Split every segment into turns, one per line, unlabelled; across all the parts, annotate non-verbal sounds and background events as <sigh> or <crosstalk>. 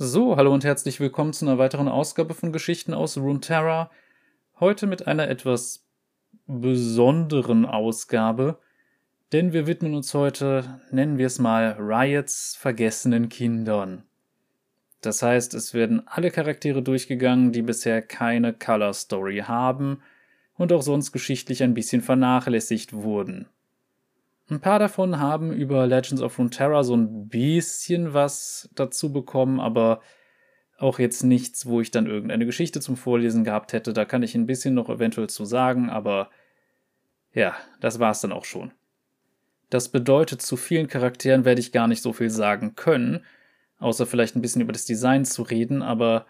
So, hallo und herzlich willkommen zu einer weiteren Ausgabe von Geschichten aus Runeterra. Heute mit einer etwas besonderen Ausgabe, denn wir widmen uns heute, nennen wir es mal, Riots vergessenen Kindern. Das heißt, es werden alle Charaktere durchgegangen, die bisher keine Color Story haben und auch sonst geschichtlich ein bisschen vernachlässigt wurden. Ein paar davon haben über Legends of Runeterra so ein bisschen was dazu bekommen, aber auch jetzt nichts, wo ich dann irgendeine Geschichte zum Vorlesen gehabt hätte. Da kann ich ein bisschen noch eventuell zu sagen, aber ja, das war's dann auch schon. Das bedeutet, zu vielen Charakteren werde ich gar nicht so viel sagen können, außer vielleicht ein bisschen über das Design zu reden, aber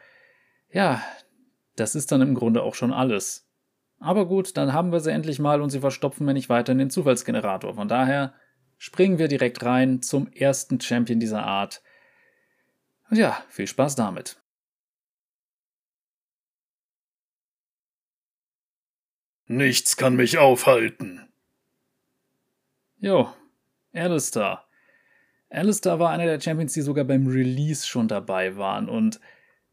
ja, das ist dann im Grunde auch schon alles. Aber gut, dann haben wir sie endlich mal und sie verstopfen mir nicht weiter in den Zufallsgenerator. Von daher springen wir direkt rein zum ersten Champion dieser Art. Und ja, viel Spaß damit.
Nichts kann mich aufhalten.
Jo, Alistair. Alistair war einer der Champions, die sogar beim Release schon dabei waren. Und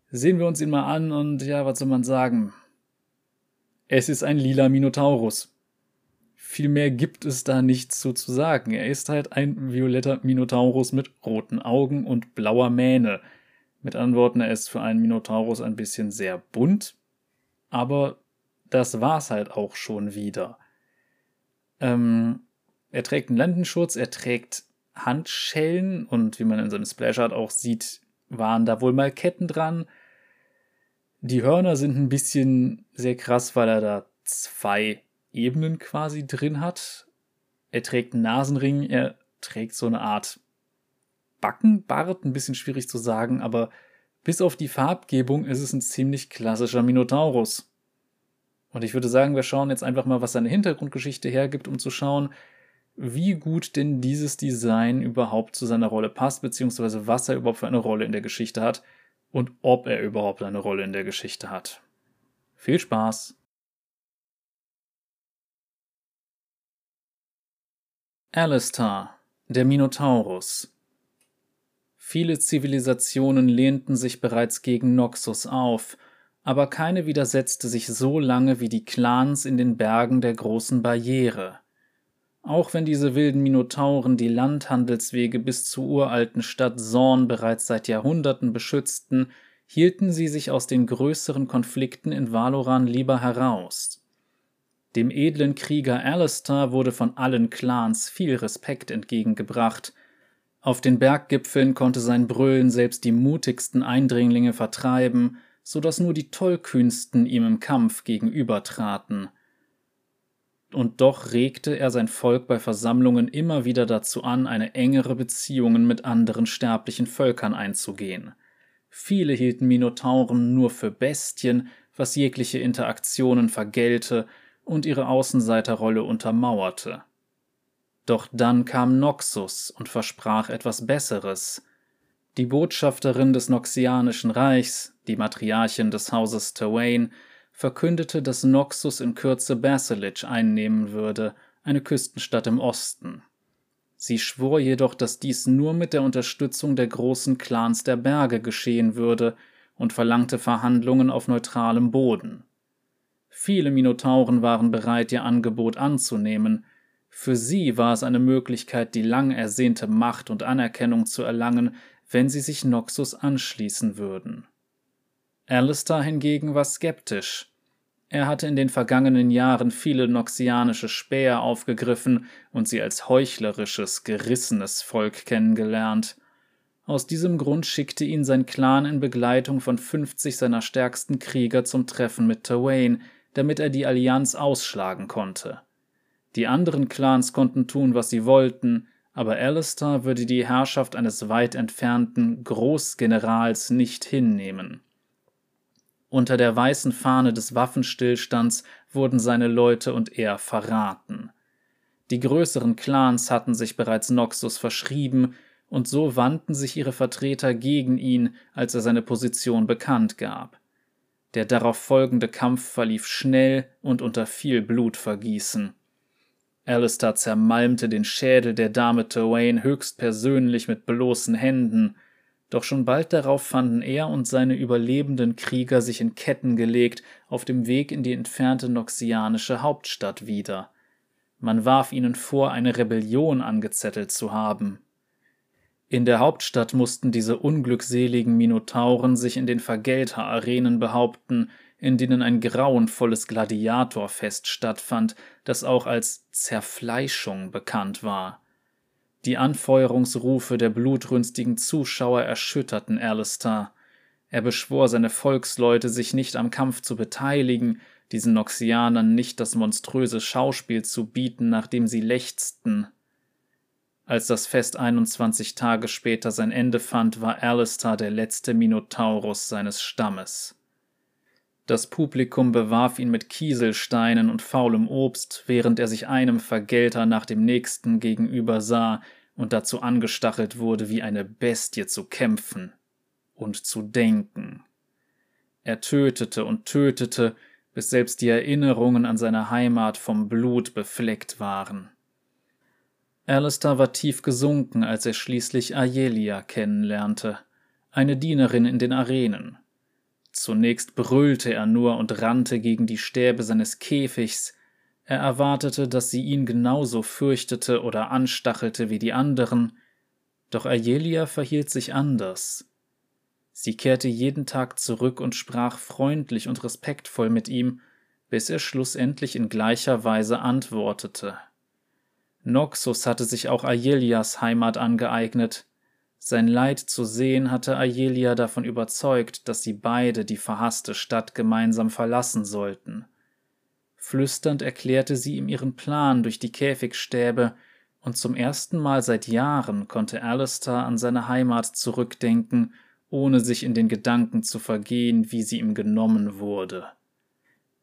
sehen wir uns ihn mal an und ja, was soll man sagen? Es ist ein lila Minotaurus. Viel mehr gibt es da nichts zu, zu sagen. Er ist halt ein violetter Minotaurus mit roten Augen und blauer Mähne. Mit Antworten, er ist für einen Minotaurus ein bisschen sehr bunt, aber das war's halt auch schon wieder. Ähm, er trägt einen Landenschutz, er trägt Handschellen und wie man in seinem Splashart auch sieht, waren da wohl mal Ketten dran. Die Hörner sind ein bisschen sehr krass, weil er da zwei Ebenen quasi drin hat. Er trägt einen Nasenring, er trägt so eine Art Backenbart, ein bisschen schwierig zu sagen, aber bis auf die Farbgebung ist es ein ziemlich klassischer Minotaurus. Und ich würde sagen, wir schauen jetzt einfach mal, was seine Hintergrundgeschichte hergibt, um zu schauen, wie gut denn dieses Design überhaupt zu seiner Rolle passt, beziehungsweise was er überhaupt für eine Rolle in der Geschichte hat und ob er überhaupt eine Rolle in der Geschichte hat. Viel Spaß! Alistair, der Minotaurus. Viele Zivilisationen lehnten sich bereits gegen Noxus auf, aber keine widersetzte sich so lange wie die Clans in den Bergen der großen Barriere. Auch wenn diese wilden Minotauren die Landhandelswege bis zur uralten Stadt Zorn bereits seit Jahrhunderten beschützten, hielten sie sich aus den größeren Konflikten in Valoran lieber heraus. Dem edlen Krieger Alistair wurde von allen Clans viel Respekt entgegengebracht. Auf den Berggipfeln konnte sein Brüllen selbst die mutigsten Eindringlinge vertreiben, so dass nur die Tollkühnsten ihm im Kampf gegenübertraten und doch regte er sein Volk bei Versammlungen immer wieder dazu an, eine engere Beziehungen mit anderen sterblichen Völkern einzugehen. Viele hielten Minotauren nur für Bestien, was jegliche Interaktionen vergällte und ihre Außenseiterrolle untermauerte. Doch dann kam Noxus und versprach etwas Besseres. Die Botschafterin des Noxianischen Reichs, die Matriarchin des Hauses Terwain, verkündete, dass Noxus in Kürze Basilic einnehmen würde, eine Küstenstadt im Osten. Sie schwor jedoch, dass dies nur mit der Unterstützung der großen Clans der Berge geschehen würde und verlangte Verhandlungen auf neutralem Boden. Viele Minotauren waren bereit, ihr Angebot anzunehmen. Für sie war es eine Möglichkeit, die lang ersehnte Macht und Anerkennung zu erlangen, wenn sie sich Noxus anschließen würden. Alistair hingegen war skeptisch. Er hatte in den vergangenen Jahren viele noxianische Späher aufgegriffen und sie als heuchlerisches, gerissenes Volk kennengelernt. Aus diesem Grund schickte ihn sein Clan in Begleitung von 50 seiner stärksten Krieger zum Treffen mit Terwain, damit er die Allianz ausschlagen konnte. Die anderen Clans konnten tun, was sie wollten, aber Alistair würde die Herrschaft eines weit entfernten Großgenerals nicht hinnehmen. Unter der weißen Fahne des Waffenstillstands wurden seine Leute und er verraten. Die größeren Clans hatten sich bereits Noxus verschrieben, und so wandten sich ihre Vertreter gegen ihn, als er seine Position bekannt gab. Der darauf folgende Kampf verlief schnell und unter viel Blutvergießen. Alistair zermalmte den Schädel der Dame Terwain höchstpersönlich mit bloßen Händen, Doch schon bald darauf fanden er und seine überlebenden Krieger sich in Ketten gelegt auf dem Weg in die entfernte noxianische Hauptstadt wieder. Man warf ihnen vor, eine Rebellion angezettelt zu haben. In der Hauptstadt mussten diese unglückseligen Minotauren sich in den Vergelter-Arenen behaupten, in denen ein grauenvolles Gladiatorfest stattfand, das auch als Zerfleischung bekannt war. Die Anfeuerungsrufe der blutrünstigen Zuschauer erschütterten Alistair. Er beschwor seine Volksleute, sich nicht am Kampf zu beteiligen, diesen Noxianern nicht das monströse Schauspiel zu bieten, nach dem sie lechzten. Als das Fest 21 Tage später sein Ende fand, war Alistair der letzte Minotaurus seines Stammes. Das Publikum bewarf ihn mit Kieselsteinen und faulem Obst, während er sich einem Vergelter nach dem nächsten gegenüber sah und dazu angestachelt wurde, wie eine Bestie zu kämpfen und zu denken. Er tötete und tötete, bis selbst die Erinnerungen an seine Heimat vom Blut befleckt waren. Alistair war tief gesunken, als er schließlich Ayelia kennenlernte, eine Dienerin in den Arenen. Zunächst brüllte er nur und rannte gegen die Stäbe seines Käfigs. Er erwartete, dass sie ihn genauso fürchtete oder anstachelte wie die anderen, doch Ayelia verhielt sich anders. Sie kehrte jeden Tag zurück und sprach freundlich und respektvoll mit ihm, bis er schlussendlich in gleicher Weise antwortete. Noxus hatte sich auch Aelias Heimat angeeignet, sein Leid zu sehen hatte Aelia davon überzeugt, dass sie beide die verhasste Stadt gemeinsam verlassen sollten. Flüsternd erklärte sie ihm ihren Plan durch die Käfigstäbe, und zum ersten Mal seit Jahren konnte Alistair an seine Heimat zurückdenken, ohne sich in den Gedanken zu vergehen, wie sie ihm genommen wurde.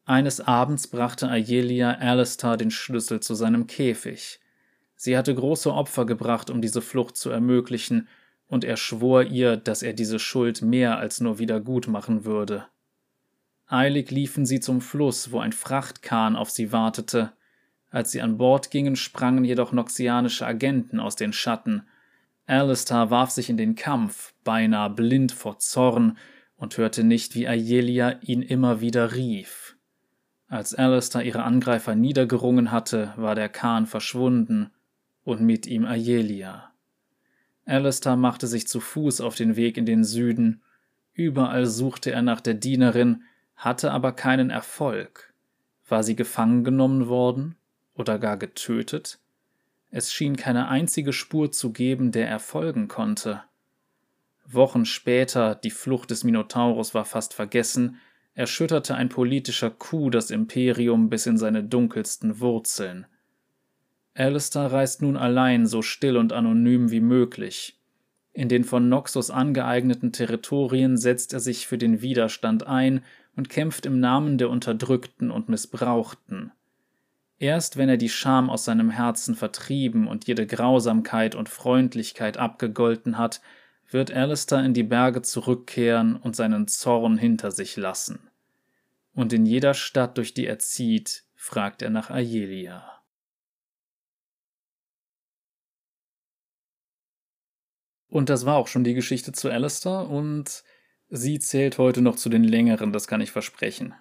Eines Abends brachte Aelia Alistair den Schlüssel zu seinem Käfig. Sie hatte große Opfer gebracht, um diese Flucht zu ermöglichen, und er schwor ihr, dass er diese Schuld mehr als nur wieder gut machen würde. Eilig liefen sie zum Fluss, wo ein Frachtkahn auf sie wartete. Als sie an Bord gingen, sprangen jedoch noxianische Agenten aus den Schatten. Alistair warf sich in den Kampf, beinahe blind vor Zorn, und hörte nicht, wie Ayelia ihn immer wieder rief. Als Alistair ihre Angreifer niedergerungen hatte, war der Kahn verschwunden, und mit ihm Ayelia. Alistair machte sich zu Fuß auf den Weg in den Süden. Überall suchte er nach der Dienerin, hatte aber keinen Erfolg. War sie gefangen genommen worden oder gar getötet? Es schien keine einzige Spur zu geben, der er folgen konnte. Wochen später, die Flucht des Minotaurus war fast vergessen, erschütterte ein politischer Coup das Imperium bis in seine dunkelsten Wurzeln. Alistair reist nun allein so still und anonym wie möglich. In den von Noxus angeeigneten Territorien setzt er sich für den Widerstand ein und kämpft im Namen der Unterdrückten und Missbrauchten. Erst wenn er die Scham aus seinem Herzen vertrieben und jede Grausamkeit und Freundlichkeit abgegolten hat, wird Alistair in die Berge zurückkehren und seinen Zorn hinter sich lassen. Und in jeder Stadt, durch die er zieht, fragt er nach Aelia. Und das war auch schon die Geschichte zu Alistair und sie zählt heute noch zu den längeren, das kann ich versprechen.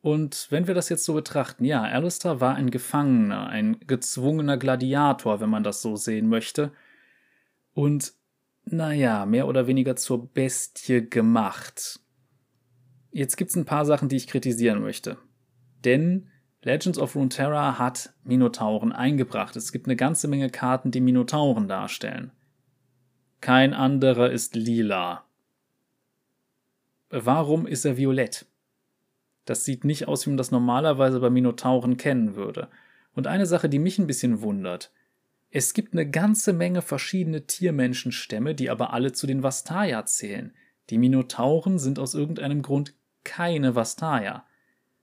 Und wenn wir das jetzt so betrachten, ja, Alistair war ein Gefangener, ein gezwungener Gladiator, wenn man das so sehen möchte. Und, naja, mehr oder weniger zur Bestie gemacht. Jetzt gibt's ein paar Sachen, die ich kritisieren möchte. Denn Legends of Runeterra hat Minotauren eingebracht. Es gibt eine ganze Menge Karten, die Minotauren darstellen. Kein anderer ist lila. Warum ist er violett? Das sieht nicht aus, wie man das normalerweise bei Minotauren kennen würde. Und eine Sache, die mich ein bisschen wundert. Es gibt eine ganze Menge verschiedene Tiermenschenstämme, die aber alle zu den Vastaya zählen. Die Minotauren sind aus irgendeinem Grund keine Vastaya.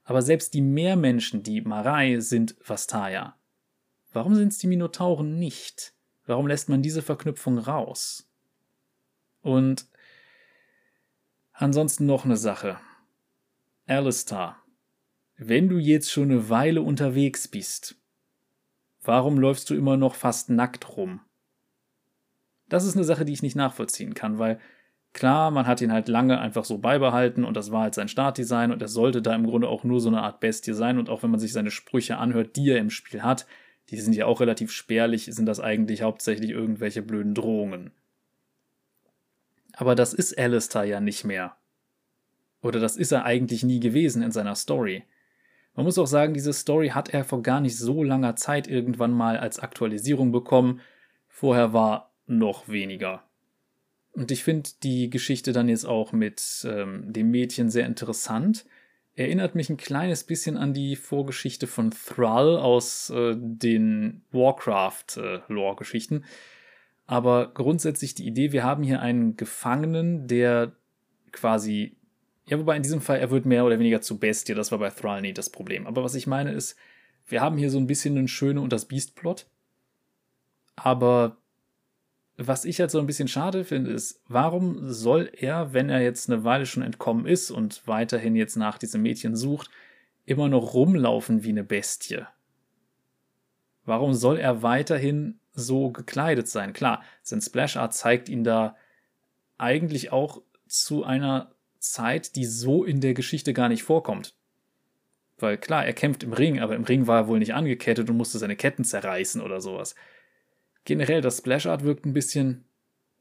Aber selbst die Meermenschen, die Marai, sind Vastaya. Warum sind es die Minotauren nicht? Warum lässt man diese Verknüpfung raus? Und ansonsten noch eine Sache. Alistair, wenn du jetzt schon eine Weile unterwegs bist, warum läufst du immer noch fast nackt rum? Das ist eine Sache, die ich nicht nachvollziehen kann, weil klar, man hat ihn halt lange einfach so beibehalten und das war halt sein Startdesign und er sollte da im Grunde auch nur so eine Art Bestie sein und auch wenn man sich seine Sprüche anhört, die er im Spiel hat, die sind ja auch relativ spärlich, sind das eigentlich hauptsächlich irgendwelche blöden Drohungen. Aber das ist Alistair ja nicht mehr. Oder das ist er eigentlich nie gewesen in seiner Story. Man muss auch sagen, diese Story hat er vor gar nicht so langer Zeit irgendwann mal als Aktualisierung bekommen. Vorher war noch weniger. Und ich finde die Geschichte dann jetzt auch mit ähm, dem Mädchen sehr interessant. Erinnert mich ein kleines bisschen an die Vorgeschichte von Thrall aus äh, den Warcraft-Lore-Geschichten. Äh, Aber grundsätzlich die Idee, wir haben hier einen Gefangenen, der quasi ja, wobei in diesem Fall, er wird mehr oder weniger zu Bestie, das war bei Thrall nie das Problem. Aber was ich meine ist, wir haben hier so ein bisschen einen Schöne und das Beast-Plot. Aber was ich halt so ein bisschen schade finde, ist, warum soll er, wenn er jetzt eine Weile schon entkommen ist und weiterhin jetzt nach diesem Mädchen sucht, immer noch rumlaufen wie eine Bestie? Warum soll er weiterhin so gekleidet sein? Klar, sein Splash Art zeigt ihn da eigentlich auch zu einer Zeit, die so in der Geschichte gar nicht vorkommt. Weil klar, er kämpft im Ring, aber im Ring war er wohl nicht angekettet und musste seine Ketten zerreißen oder sowas. Generell, das Splash Art wirkt ein bisschen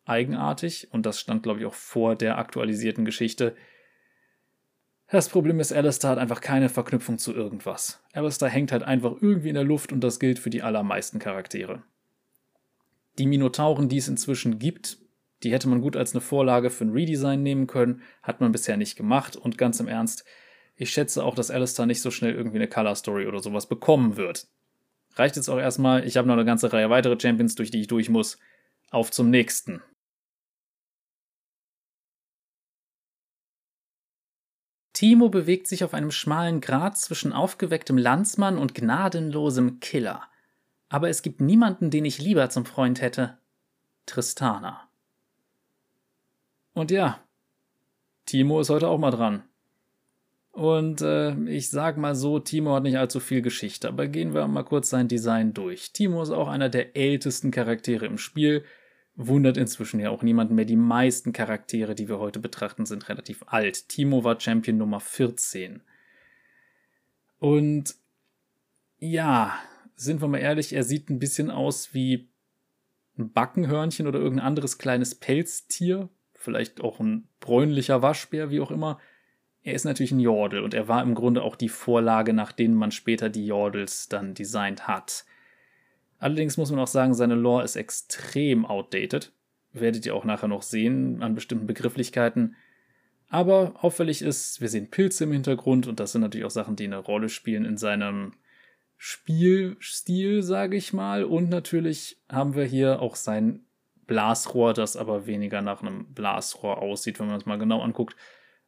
eigenartig und das stand, glaube ich, auch vor der aktualisierten Geschichte. Das Problem ist, Alistair hat einfach keine Verknüpfung zu irgendwas. Alistair hängt halt einfach irgendwie in der Luft und das gilt für die allermeisten Charaktere. Die Minotauren, die es inzwischen gibt, die hätte man gut als eine Vorlage für ein Redesign nehmen können, hat man bisher nicht gemacht und ganz im Ernst, ich schätze auch, dass Alistair nicht so schnell irgendwie eine Color Story oder sowas bekommen wird. Reicht jetzt auch erstmal, ich habe noch eine ganze Reihe weitere Champions, durch die ich durch muss. Auf zum nächsten. Timo bewegt sich auf einem schmalen Grat zwischen aufgewecktem Landsmann und gnadenlosem Killer. Aber es gibt niemanden, den ich lieber zum Freund hätte. Tristana. Und ja, Timo ist heute auch mal dran. Und äh, ich sag mal so, Timo hat nicht allzu viel Geschichte, aber gehen wir mal kurz sein Design durch. Timo ist auch einer der ältesten Charaktere im Spiel, wundert inzwischen ja auch niemanden mehr. Die meisten Charaktere, die wir heute betrachten, sind relativ alt. Timo war Champion Nummer 14. Und ja, sind wir mal ehrlich, er sieht ein bisschen aus wie ein Backenhörnchen oder irgendein anderes kleines Pelztier, vielleicht auch ein bräunlicher Waschbär, wie auch immer. Er ist natürlich ein Jordel und er war im Grunde auch die Vorlage, nach denen man später die Jordels dann designt hat. Allerdings muss man auch sagen, seine Lore ist extrem outdated. Werdet ihr auch nachher noch sehen an bestimmten Begrifflichkeiten. Aber auffällig ist, wir sehen Pilze im Hintergrund und das sind natürlich auch Sachen, die eine Rolle spielen in seinem Spielstil, sage ich mal. Und natürlich haben wir hier auch sein Blasrohr, das aber weniger nach einem Blasrohr aussieht, wenn man es mal genau anguckt.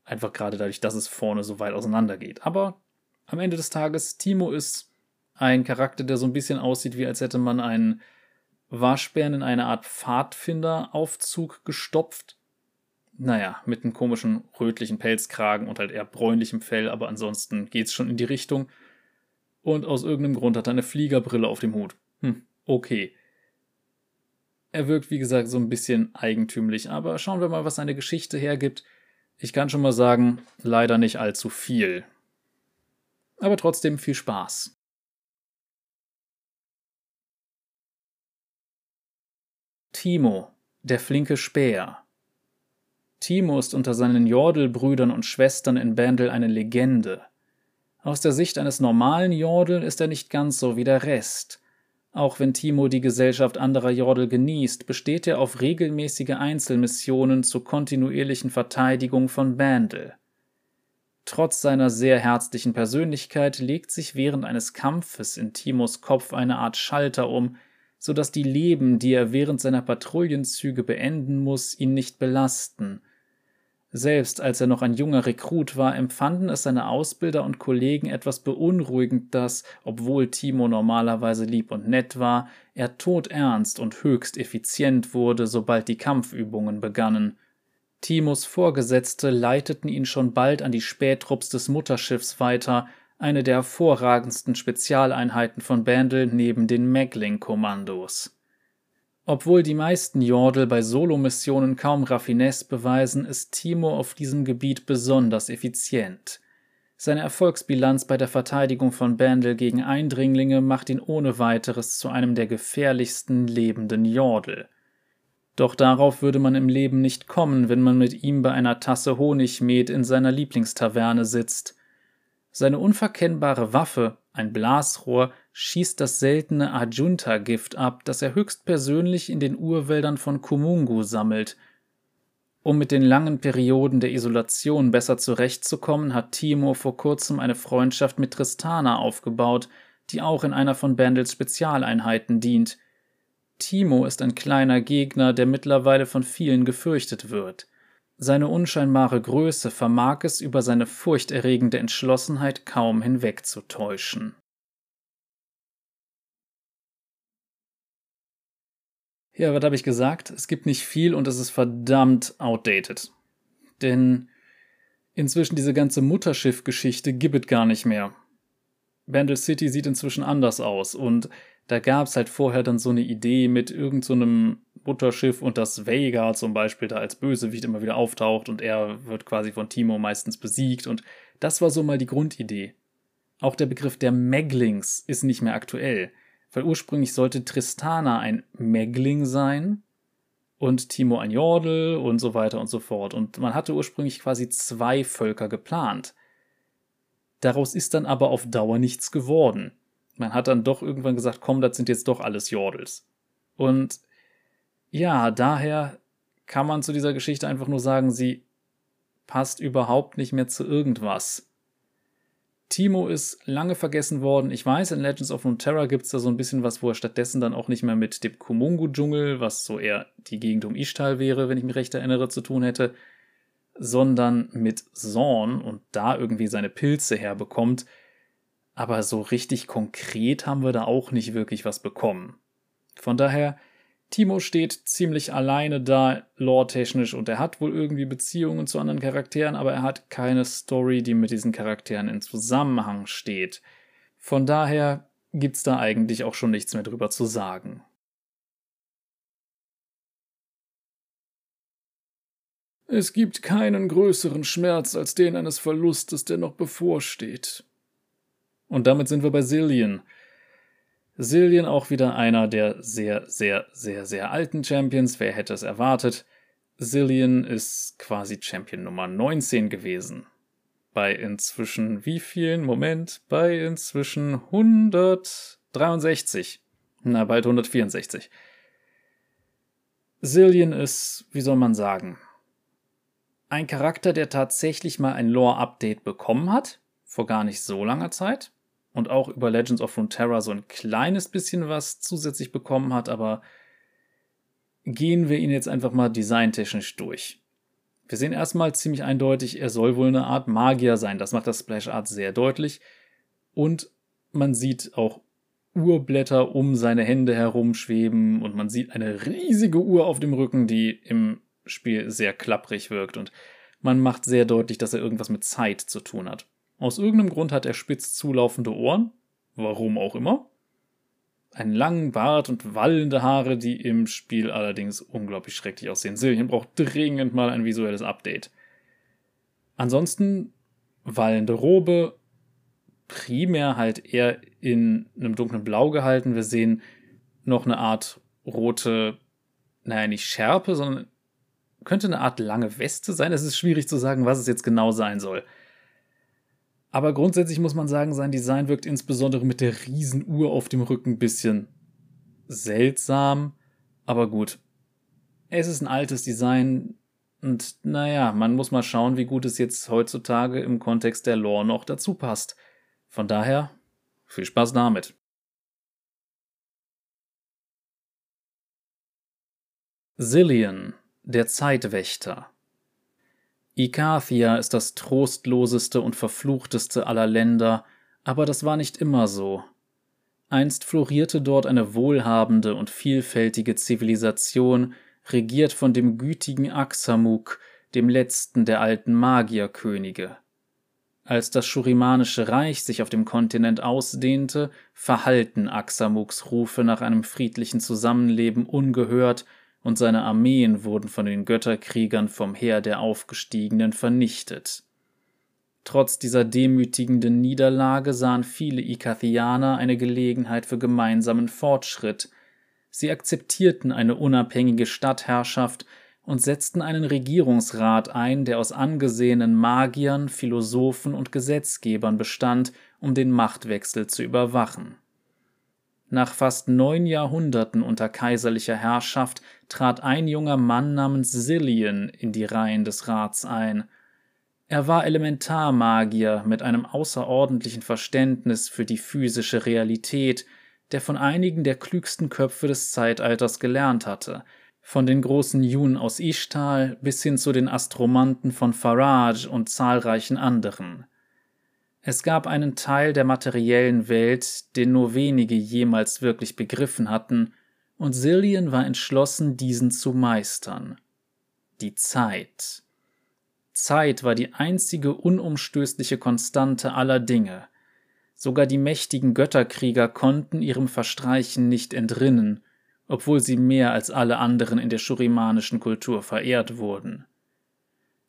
Einfach gerade dadurch, dass es vorne so weit auseinander geht. Aber am Ende des Tages, Timo ist ein Charakter, der so ein bisschen aussieht, wie als hätte man einen Waschbären in eine Art Pfadfinderaufzug gestopft. Naja, mit einem komischen rötlichen Pelzkragen und halt eher bräunlichem Fell, aber ansonsten geht's schon in die Richtung. Und aus irgendeinem Grund hat er eine Fliegerbrille auf dem Hut. Hm, okay. Er wirkt, wie gesagt, so ein bisschen eigentümlich, aber schauen wir mal, was seine Geschichte hergibt. Ich kann schon mal sagen, leider nicht allzu viel. Aber trotzdem viel Spaß. Timo, der flinke Späher. Timo ist unter seinen Jordelbrüdern und Schwestern in Bandel eine Legende. Aus der Sicht eines normalen Jordel ist er nicht ganz so wie der Rest. Auch wenn Timo die Gesellschaft anderer Jordel genießt, besteht er auf regelmäßige Einzelmissionen zur kontinuierlichen Verteidigung von Bandel. Trotz seiner sehr herzlichen Persönlichkeit legt sich während eines Kampfes in Timos Kopf eine Art Schalter um, so dass die Leben, die er während seiner Patrouillenzüge beenden muss, ihn nicht belasten – selbst als er noch ein junger Rekrut war, empfanden es seine Ausbilder und Kollegen etwas beunruhigend, dass, obwohl Timo normalerweise lieb und nett war, er todernst und höchst effizient wurde, sobald die Kampfübungen begannen. Timos Vorgesetzte leiteten ihn schon bald an die Spähtrupps des Mutterschiffs weiter, eine der hervorragendsten Spezialeinheiten von Bandel neben den Megling-Kommandos. Obwohl die meisten Jordel bei Solomissionen kaum Raffinesse beweisen, ist Timo auf diesem Gebiet besonders effizient. Seine Erfolgsbilanz bei der Verteidigung von Bandel gegen Eindringlinge macht ihn ohne weiteres zu einem der gefährlichsten lebenden Jordel. Doch darauf würde man im Leben nicht kommen, wenn man mit ihm bei einer Tasse Honigmet in seiner Lieblingstaverne sitzt. Seine unverkennbare Waffe, ein Blasrohr, schießt das seltene Ajunta-Gift ab, das er höchstpersönlich in den Urwäldern von Kumungu sammelt. Um mit den langen Perioden der Isolation besser zurechtzukommen, hat Timo vor kurzem eine Freundschaft mit Tristana aufgebaut, die auch in einer von Bandels Spezialeinheiten dient. Timo ist ein kleiner Gegner, der mittlerweile von vielen gefürchtet wird. Seine unscheinbare Größe vermag es über seine furchterregende Entschlossenheit kaum hinwegzutäuschen. Ja, was habe ich gesagt? Es gibt nicht viel und es ist verdammt outdated. Denn inzwischen diese ganze Mutterschiff-Geschichte gibt es gar nicht mehr. Bandle City sieht inzwischen anders aus und da gab es halt vorher dann so eine Idee mit irgendeinem so Mutterschiff und das Vega zum Beispiel da als Bösewicht immer wieder auftaucht und er wird quasi von Timo meistens besiegt und das war so mal die Grundidee. Auch der Begriff der Meglings ist nicht mehr aktuell. Weil ursprünglich sollte Tristana ein Megling sein und Timo ein Jordel und so weiter und so fort. Und man hatte ursprünglich quasi zwei Völker geplant. Daraus ist dann aber auf Dauer nichts geworden. Man hat dann doch irgendwann gesagt, komm, das sind jetzt doch alles Jordels. Und ja, daher kann man zu dieser Geschichte einfach nur sagen, sie passt überhaupt nicht mehr zu irgendwas. Timo ist lange vergessen worden. Ich weiß, in Legends of Runeterra gibt es da so ein bisschen was, wo er stattdessen dann auch nicht mehr mit dem Kumungu-Dschungel, was so eher die Gegend um Ishtal wäre, wenn ich mich recht erinnere, zu tun hätte, sondern mit Zorn und da irgendwie seine Pilze herbekommt. Aber so richtig konkret haben wir da auch nicht wirklich was bekommen. Von daher Timo steht ziemlich alleine da, lore-technisch, und er hat wohl irgendwie Beziehungen zu anderen Charakteren, aber er hat keine Story, die mit diesen Charakteren in Zusammenhang steht. Von daher gibt's da eigentlich auch schon nichts mehr drüber zu sagen. Es gibt keinen größeren Schmerz als den eines Verlustes, der noch bevorsteht. Und damit sind wir bei Sillian. Sillian auch wieder einer der sehr, sehr, sehr, sehr alten Champions. Wer hätte es erwartet? Sillian ist quasi Champion Nummer 19 gewesen. Bei inzwischen wie vielen? Moment, bei inzwischen 163. Na, bald 164. Sillian ist, wie soll man sagen, ein Charakter, der tatsächlich mal ein Lore-Update bekommen hat, vor gar nicht so langer Zeit und auch über Legends of Runeterra so ein kleines bisschen was zusätzlich bekommen hat, aber gehen wir ihn jetzt einfach mal designtechnisch durch. Wir sehen erstmal ziemlich eindeutig, er soll wohl eine Art Magier sein. Das macht das Splash Art sehr deutlich. Und man sieht auch Urblätter um seine Hände herumschweben und man sieht eine riesige Uhr auf dem Rücken, die im Spiel sehr klapprig wirkt und man macht sehr deutlich, dass er irgendwas mit Zeit zu tun hat. Aus irgendeinem Grund hat er spitz zulaufende Ohren, warum auch immer. Einen langen Bart und wallende Haare, die im Spiel allerdings unglaublich schrecklich aussehen. Silvien braucht dringend mal ein visuelles Update. Ansonsten wallende Robe, primär halt eher in einem dunklen Blau gehalten. Wir sehen noch eine Art rote, naja, nicht Schärpe, sondern könnte eine Art lange Weste sein. Es ist schwierig zu sagen, was es jetzt genau sein soll. Aber grundsätzlich muss man sagen, sein Design wirkt insbesondere mit der Riesenuhr auf dem Rücken ein bisschen seltsam. Aber gut. Es ist ein altes Design und naja, man muss mal schauen, wie gut es jetzt heutzutage im Kontext der Lore noch dazu passt. Von daher, viel Spaß damit. Zillion, der Zeitwächter. Ikathia ist das trostloseste und verfluchteste aller Länder, aber das war nicht immer so. Einst florierte dort eine wohlhabende und vielfältige Zivilisation, regiert von dem gütigen Axamuk, dem letzten der alten Magierkönige. Als das Shurimanische Reich sich auf dem Kontinent ausdehnte, verhallten Axamuks Rufe nach einem friedlichen Zusammenleben ungehört und seine Armeen wurden von den Götterkriegern vom Heer der Aufgestiegenen vernichtet. Trotz dieser demütigenden Niederlage sahen viele Ikathianer eine Gelegenheit für gemeinsamen Fortschritt. Sie akzeptierten eine unabhängige Stadtherrschaft und setzten einen Regierungsrat ein, der aus angesehenen Magiern, Philosophen und Gesetzgebern bestand, um den Machtwechsel zu überwachen. Nach fast neun Jahrhunderten unter kaiserlicher Herrschaft trat ein junger Mann namens Sillian in die Reihen des Rats ein – er war Elementarmagier mit einem außerordentlichen Verständnis für die physische Realität, der von einigen der klügsten Köpfe des Zeitalters gelernt hatte, von den großen Jun aus Ishtal bis hin zu den Astromanten von Faraj und zahlreichen anderen. Es gab einen Teil der materiellen Welt, den nur wenige jemals wirklich begriffen hatten, und Sillian war entschlossen, diesen zu meistern. Die Zeit. Zeit war die einzige unumstößliche Konstante aller Dinge. Sogar die mächtigen Götterkrieger konnten ihrem Verstreichen nicht entrinnen, obwohl sie mehr als alle anderen in der schurimanischen Kultur verehrt wurden.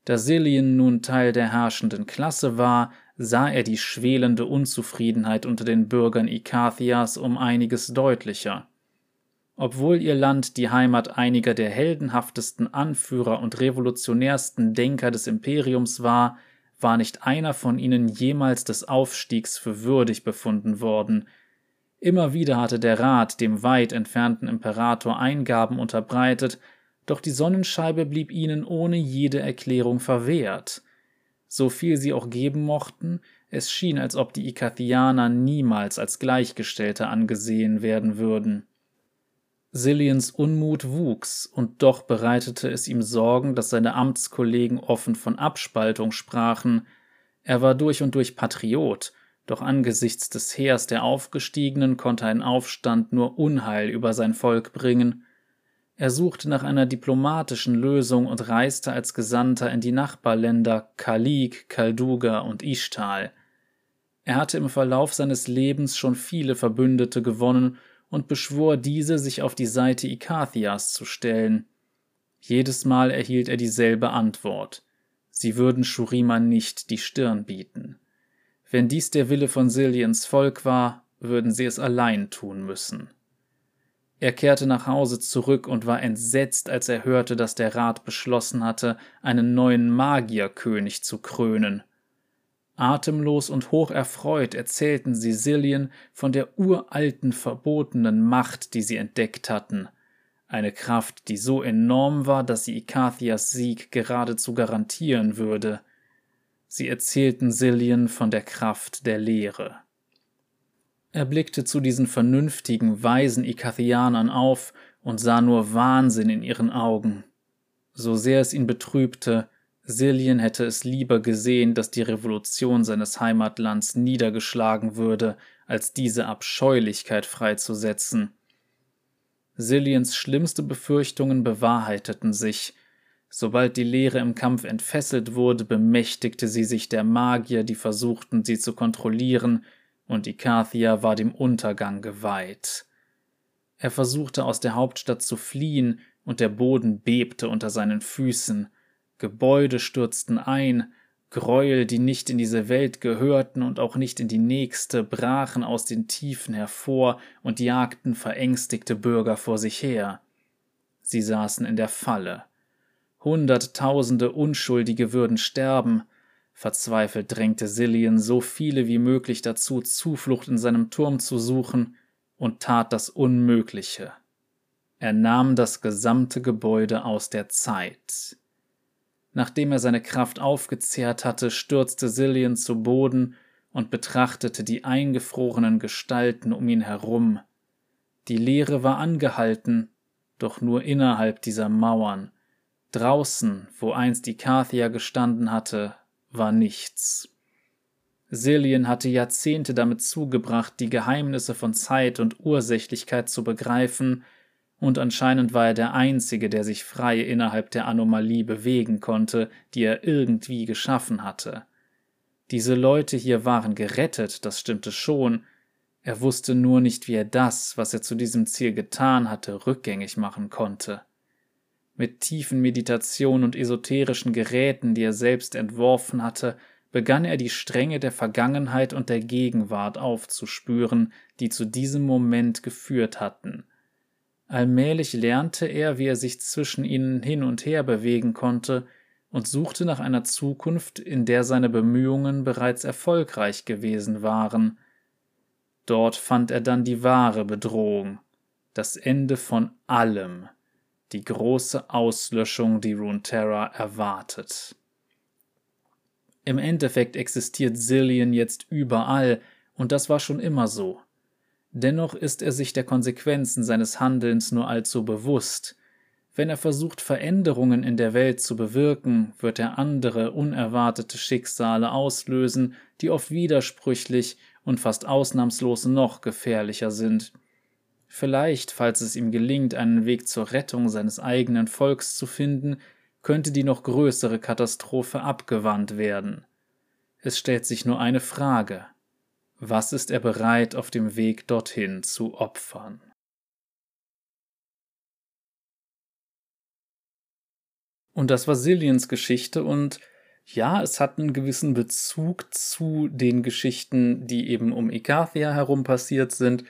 Da Silien nun Teil der herrschenden Klasse war, sah er die schwelende Unzufriedenheit unter den Bürgern Ikathias um einiges deutlicher. Obwohl ihr Land die Heimat einiger der heldenhaftesten Anführer und revolutionärsten Denker des Imperiums war, war nicht einer von ihnen jemals des Aufstiegs für würdig befunden worden. Immer wieder hatte der Rat dem weit entfernten Imperator Eingaben unterbreitet, doch die Sonnenscheibe blieb ihnen ohne jede Erklärung verwehrt. So viel sie auch geben mochten, es schien, als ob die Ikathianer niemals als Gleichgestellte angesehen werden würden. Sillians Unmut wuchs, und doch bereitete es ihm Sorgen, dass seine Amtskollegen offen von Abspaltung sprachen. Er war durch und durch Patriot, doch angesichts des Heers der Aufgestiegenen konnte ein Aufstand nur Unheil über sein Volk bringen. Er suchte nach einer diplomatischen Lösung und reiste als Gesandter in die Nachbarländer Kalik, Kalduga und Ishtal. Er hatte im Verlauf seines Lebens schon viele Verbündete gewonnen und beschwor diese, sich auf die Seite Ikathias zu stellen. Jedes Mal erhielt er dieselbe Antwort. Sie würden Shurima nicht die Stirn bieten. Wenn dies der Wille von Siliens Volk war, würden sie es allein tun müssen. Er kehrte nach Hause zurück und war entsetzt, als er hörte, dass der Rat beschlossen hatte, einen neuen Magierkönig zu krönen. Atemlos und hocherfreut erzählten sie Silien von der uralten verbotenen Macht, die sie entdeckt hatten, eine Kraft, die so enorm war, dass sie Ikathias Sieg geradezu garantieren würde. Sie erzählten Silien von der Kraft der Lehre. Er blickte zu diesen vernünftigen, weisen Ikathianern auf und sah nur Wahnsinn in ihren Augen. So sehr es ihn betrübte, Silien hätte es lieber gesehen, dass die Revolution seines Heimatlands niedergeschlagen würde, als diese Abscheulichkeit freizusetzen. Siliens schlimmste Befürchtungen bewahrheiteten sich. Sobald die Lehre im Kampf entfesselt wurde, bemächtigte sie sich der Magier, die versuchten, sie zu kontrollieren, und Ikathia war dem Untergang geweiht. Er versuchte aus der Hauptstadt zu fliehen, und der Boden bebte unter seinen Füßen. Gebäude stürzten ein, Gräuel, die nicht in diese Welt gehörten und auch nicht in die nächste, brachen aus den Tiefen hervor und jagten verängstigte Bürger vor sich her. Sie saßen in der Falle. Hunderttausende Unschuldige würden sterben. Verzweifelt drängte Silien so viele wie möglich dazu, Zuflucht in seinem Turm zu suchen, und tat das Unmögliche. Er nahm das gesamte Gebäude aus der Zeit. Nachdem er seine Kraft aufgezehrt hatte, stürzte Sillian zu Boden und betrachtete die eingefrorenen Gestalten um ihn herum. Die Leere war angehalten, doch nur innerhalb dieser Mauern. Draußen, wo einst die Kathia gestanden hatte, war nichts. Sillian hatte Jahrzehnte damit zugebracht, die Geheimnisse von Zeit und Ursächlichkeit zu begreifen und anscheinend war er der Einzige, der sich frei innerhalb der Anomalie bewegen konnte, die er irgendwie geschaffen hatte. Diese Leute hier waren gerettet, das stimmte schon, er wusste nur nicht, wie er das, was er zu diesem Ziel getan hatte, rückgängig machen konnte. Mit tiefen Meditationen und esoterischen Geräten, die er selbst entworfen hatte, begann er die Stränge der Vergangenheit und der Gegenwart aufzuspüren, die zu diesem Moment geführt hatten. Allmählich lernte er, wie er sich zwischen ihnen hin und her bewegen konnte, und suchte nach einer Zukunft, in der seine Bemühungen bereits erfolgreich gewesen waren. Dort fand er dann die wahre Bedrohung, das Ende von allem, die große Auslöschung, die Runeterra erwartet. Im Endeffekt existiert Zillion jetzt überall, und das war schon immer so. Dennoch ist er sich der Konsequenzen seines Handelns nur allzu bewusst. Wenn er versucht, Veränderungen in der Welt zu bewirken, wird er andere unerwartete Schicksale auslösen, die oft widersprüchlich und fast ausnahmslos noch gefährlicher sind. Vielleicht, falls es ihm gelingt, einen Weg zur Rettung seines eigenen Volks zu finden, könnte die noch größere Katastrophe abgewandt werden. Es stellt sich nur eine Frage. Was ist er bereit auf dem Weg dorthin zu opfern? Und das war Sillians Geschichte und ja, es hat einen gewissen Bezug zu den Geschichten, die eben um Ikathia herum passiert sind.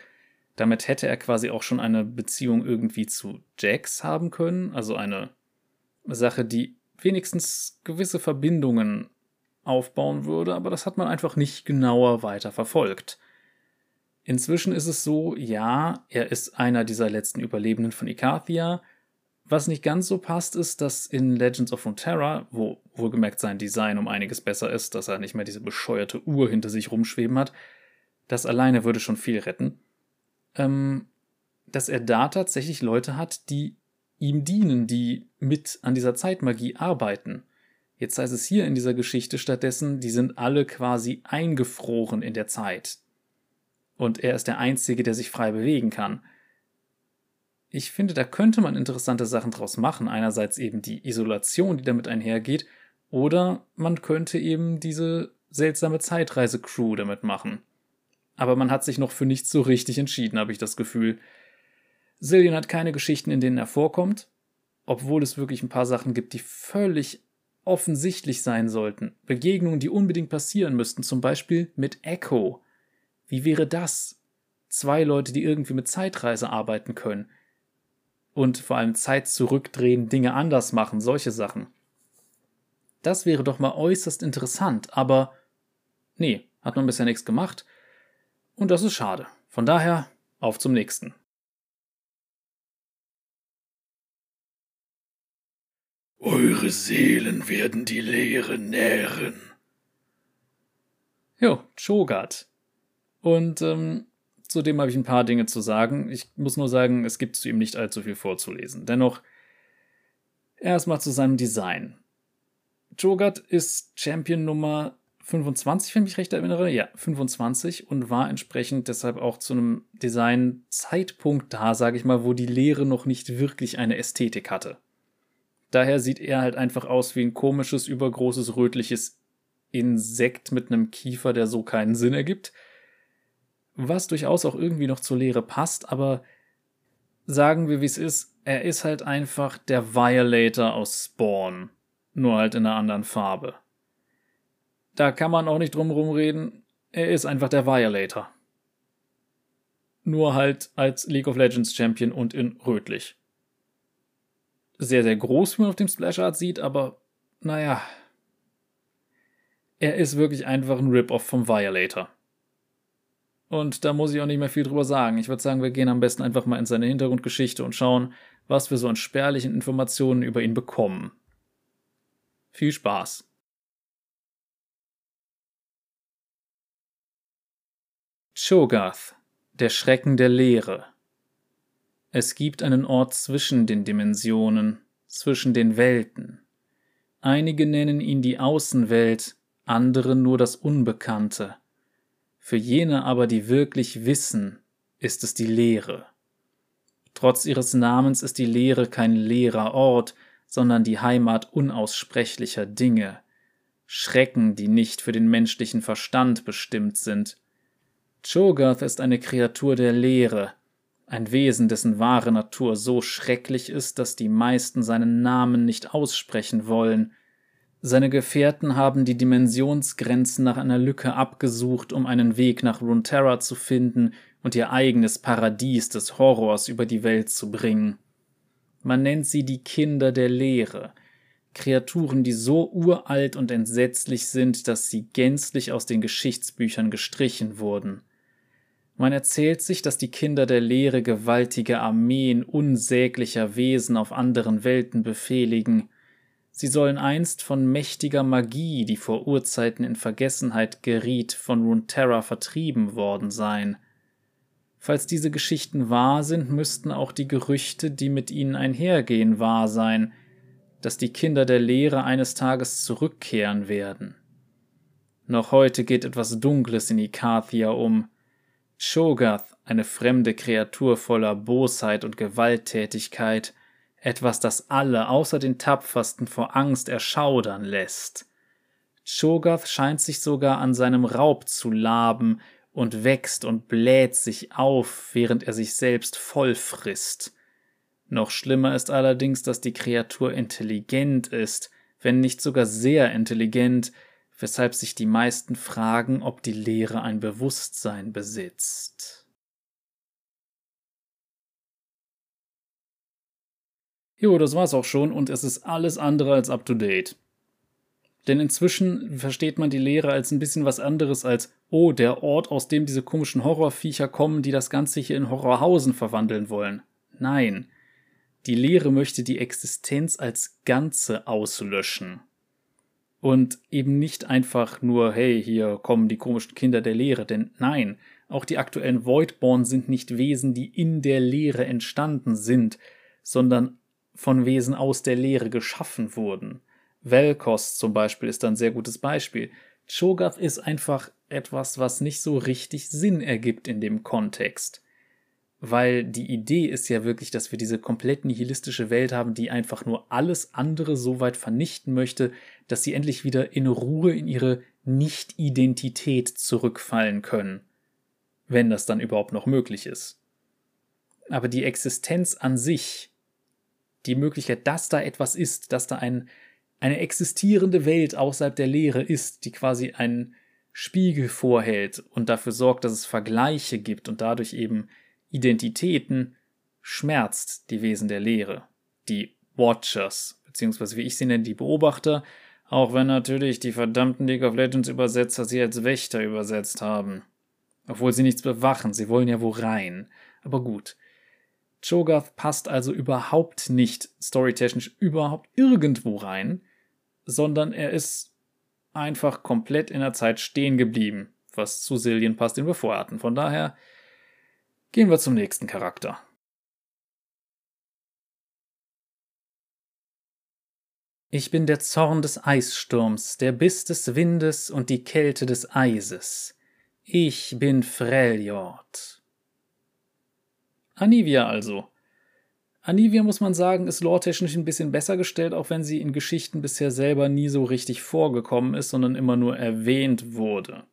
Damit hätte er quasi auch schon eine Beziehung irgendwie zu Jax haben können, also eine Sache, die wenigstens gewisse Verbindungen aufbauen würde, aber das hat man einfach nicht genauer weiter verfolgt. Inzwischen ist es so, ja, er ist einer dieser letzten Überlebenden von Ikathia, was nicht ganz so passt, ist, dass in Legends of Runeterra, wo wohlgemerkt sein Design um einiges besser ist, dass er nicht mehr diese bescheuerte Uhr hinter sich rumschweben hat, das alleine würde schon viel retten, ähm, dass er da tatsächlich Leute hat, die ihm dienen, die mit an dieser Zeitmagie arbeiten. Jetzt heißt es hier in dieser Geschichte stattdessen, die sind alle quasi eingefroren in der Zeit. Und er ist der Einzige, der sich frei bewegen kann ich finde, da könnte man interessante Sachen draus machen. Einerseits eben die Isolation, die damit einhergeht, oder man könnte eben diese seltsame Zeitreise-Crew damit machen. Aber man hat sich noch für nichts so richtig entschieden, habe ich das Gefühl. Sillian hat keine Geschichten, in denen er vorkommt, obwohl es wirklich ein paar Sachen gibt, die völlig offensichtlich sein sollten. Begegnungen, die unbedingt passieren müssten, zum Beispiel mit Echo. Wie wäre das? Zwei Leute, die irgendwie mit Zeitreise arbeiten können und vor allem Zeit zurückdrehen, Dinge anders machen, solche Sachen. Das wäre doch mal äußerst interessant, aber nee, hat man bisher nichts gemacht. Und das ist schade. Von daher, auf zum nächsten.
Eure Seelen werden die Leere nähren.
Jo, Chogat. Und ähm, Zudem habe ich ein paar Dinge zu sagen. Ich muss nur sagen, es gibt zu ihm nicht allzu viel vorzulesen. Dennoch, erstmal zu seinem Design. Jogat ist Champion Nummer 25, wenn ich mich recht erinnere. Ja, 25 und war entsprechend deshalb auch zu einem Design-Zeitpunkt da, sage ich mal, wo die Lehre noch nicht wirklich eine Ästhetik hatte. Daher sieht er halt einfach aus wie ein komisches, übergroßes, rötliches Insekt mit einem Kiefer, der so keinen Sinn ergibt was durchaus auch irgendwie noch zur Lehre passt, aber sagen wir, wie es ist, er ist halt einfach der Violator aus Spawn, nur halt in einer anderen Farbe. Da kann man auch nicht drum rumreden, er ist einfach der Violator. Nur halt als League of Legends Champion und in rötlich. Sehr, sehr groß, wie man auf dem Splash Art sieht, aber naja. Er ist wirklich einfach ein Rip-Off vom Violator. Und da muss ich auch nicht mehr viel drüber sagen. Ich würde sagen, wir gehen am besten einfach mal in seine Hintergrundgeschichte und schauen, was wir so an spärlichen Informationen über ihn bekommen. Viel Spaß! Cho'Gath, der Schrecken der Leere. Es gibt einen Ort zwischen den Dimensionen, zwischen den Welten. Einige nennen ihn die Außenwelt, andere nur das Unbekannte. Für jene aber, die wirklich wissen, ist es die Lehre. Trotz ihres Namens ist die Lehre kein leerer Ort, sondern die Heimat unaussprechlicher Dinge. Schrecken, die nicht für den menschlichen Verstand bestimmt sind. Cho'Gath ist eine Kreatur der Leere, ein Wesen, dessen wahre Natur so schrecklich ist, dass die meisten seinen Namen nicht aussprechen wollen. Seine Gefährten haben die Dimensionsgrenzen nach einer Lücke abgesucht, um einen Weg nach Runeterra zu finden und ihr eigenes Paradies des Horrors über die Welt zu bringen. Man nennt sie die Kinder der Leere, Kreaturen, die so uralt und entsetzlich sind, dass sie gänzlich aus den Geschichtsbüchern gestrichen wurden. Man erzählt sich, dass die Kinder der Leere gewaltige Armeen unsäglicher Wesen auf anderen Welten befehligen. Sie sollen einst von mächtiger Magie, die vor Urzeiten in Vergessenheit geriet, von Runeterra vertrieben worden sein. Falls diese Geschichten wahr sind, müssten auch die Gerüchte, die mit ihnen einhergehen, wahr sein, dass die Kinder der Lehre eines Tages zurückkehren werden. Noch heute geht etwas Dunkles in Ikathia um. Shogath, eine fremde Kreatur voller Bosheit und Gewalttätigkeit, etwas, das alle außer den Tapfersten vor Angst erschaudern lässt. Cho'Gath scheint sich sogar an seinem Raub zu laben und wächst und bläht sich auf, während er sich selbst voll frisst. Noch schlimmer ist allerdings, dass die Kreatur intelligent ist, wenn nicht sogar sehr intelligent, weshalb sich die meisten fragen, ob die Lehre ein Bewusstsein besitzt. Jo, das war's auch schon und es ist alles andere als up to date. Denn inzwischen versteht man die Lehre als ein bisschen was anderes als, oh, der Ort, aus dem diese komischen Horrorviecher kommen, die das Ganze hier in Horrorhausen verwandeln wollen. Nein. Die Lehre möchte die Existenz als Ganze auslöschen. Und eben nicht einfach nur, hey, hier kommen die komischen Kinder der Lehre, denn nein, auch die aktuellen Voidborn sind nicht Wesen, die in der Lehre entstanden sind, sondern von Wesen aus der Lehre geschaffen wurden. Velkos zum Beispiel ist ein sehr gutes Beispiel. Cho'Gath ist einfach etwas, was nicht so richtig Sinn ergibt in dem Kontext. Weil die Idee ist ja wirklich, dass wir diese komplett nihilistische Welt haben, die einfach nur alles andere so weit vernichten möchte, dass sie endlich wieder in Ruhe in ihre Nicht-Identität zurückfallen können. Wenn das dann überhaupt noch möglich ist. Aber die Existenz an sich, die Möglichkeit, dass da etwas ist, dass da ein, eine existierende Welt außerhalb der Lehre ist, die quasi einen Spiegel vorhält und dafür sorgt, dass es Vergleiche gibt und dadurch eben Identitäten, schmerzt die Wesen der Lehre, die Watchers, beziehungsweise wie ich sie nenne, die Beobachter, auch wenn natürlich die verdammten League of Legends Übersetzer sie als Wächter übersetzt haben. Obwohl sie nichts bewachen, sie wollen ja wo rein. Aber gut. Cho'Gath passt also überhaupt nicht storytechnisch überhaupt irgendwo rein, sondern er ist einfach komplett in der Zeit stehen geblieben, was zu Silien passt, den wir vorher hatten. Von daher gehen wir zum nächsten Charakter. Ich bin der Zorn des Eissturms, der Biss des Windes und die Kälte des Eises. Ich bin Freljord. Anivia also. Anivia, muss man sagen, ist lore-technisch ein bisschen besser gestellt, auch wenn sie in Geschichten bisher selber nie so richtig vorgekommen ist, sondern immer nur erwähnt wurde.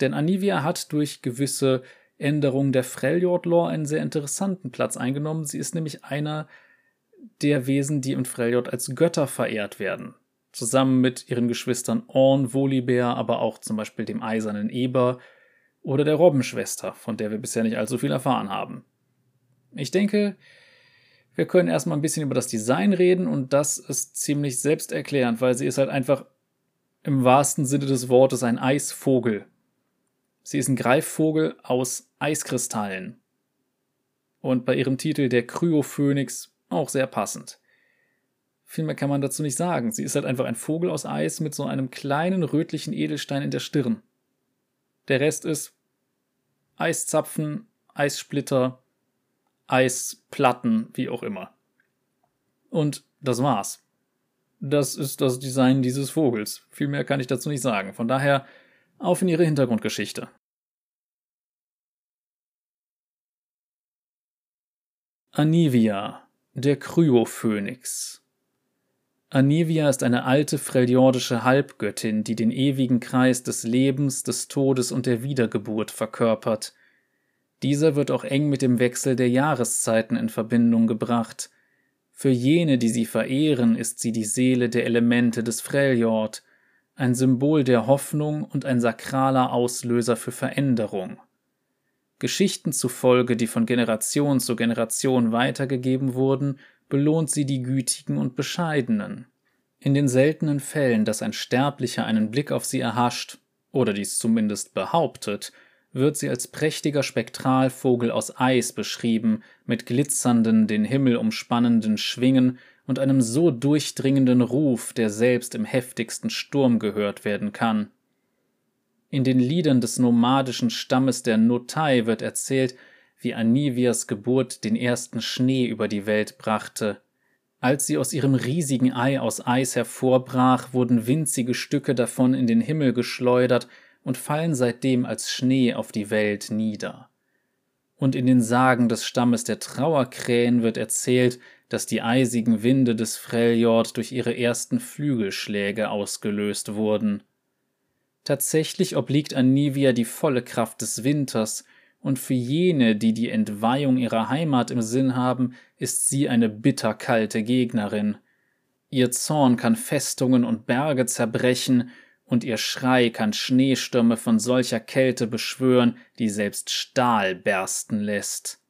Denn Anivia hat durch gewisse Änderungen der Freljord-Lore einen sehr interessanten Platz eingenommen. Sie ist nämlich einer der Wesen, die im Freljord als Götter verehrt werden. Zusammen mit ihren Geschwistern Orn, Volibear, aber auch zum Beispiel dem Eisernen Eber oder der Robbenschwester, von der wir bisher nicht allzu viel erfahren haben. Ich denke, wir können erstmal ein bisschen über das Design reden und das ist ziemlich selbsterklärend, weil sie ist halt einfach im wahrsten Sinne des Wortes ein Eisvogel. Sie ist ein Greifvogel aus Eiskristallen. Und bei ihrem Titel der Kryophönix auch sehr passend. Viel mehr kann man dazu nicht sagen. Sie ist halt einfach ein Vogel aus Eis mit so einem kleinen rötlichen Edelstein in der Stirn. Der Rest ist Eiszapfen, Eissplitter, Eisplatten, wie auch immer. Und das war's. Das ist das Design dieses Vogels. Viel mehr kann ich dazu nicht sagen. Von daher auf in ihre Hintergrundgeschichte. Anivia, der Kryophönix. Anivia ist eine alte freljordische Halbgöttin, die den ewigen Kreis des Lebens, des Todes und der Wiedergeburt verkörpert. Dieser wird auch eng mit dem Wechsel der Jahreszeiten in Verbindung gebracht. Für jene, die sie verehren, ist sie die Seele der Elemente des Freljord, ein Symbol der Hoffnung und ein sakraler Auslöser für Veränderung. Geschichten zufolge, die von Generation zu Generation weitergegeben wurden, belohnt sie die Gütigen und Bescheidenen. In den seltenen Fällen, dass ein Sterblicher einen Blick auf sie erhascht, oder dies zumindest behauptet, wird sie als prächtiger Spektralvogel aus Eis beschrieben, mit glitzernden, den Himmel umspannenden Schwingen und einem so durchdringenden Ruf, der selbst im heftigsten Sturm gehört werden kann. In den Liedern des nomadischen Stammes der Notai wird erzählt, wie Anivias Geburt den ersten Schnee über die Welt brachte. Als sie aus ihrem riesigen Ei aus Eis hervorbrach, wurden winzige Stücke davon in den Himmel geschleudert und fallen seitdem als Schnee auf die Welt nieder. Und in den Sagen des Stammes der Trauerkrähen wird erzählt, dass die eisigen Winde des Freljord durch ihre ersten Flügelschläge ausgelöst wurden. Tatsächlich obliegt Anivia die volle Kraft des Winters, und für jene, die die Entweihung ihrer Heimat im Sinn haben, ist sie eine bitterkalte Gegnerin. Ihr Zorn kann Festungen und Berge zerbrechen, und ihr Schrei kann Schneestürme von solcher Kälte beschwören, die selbst Stahl bersten lässt.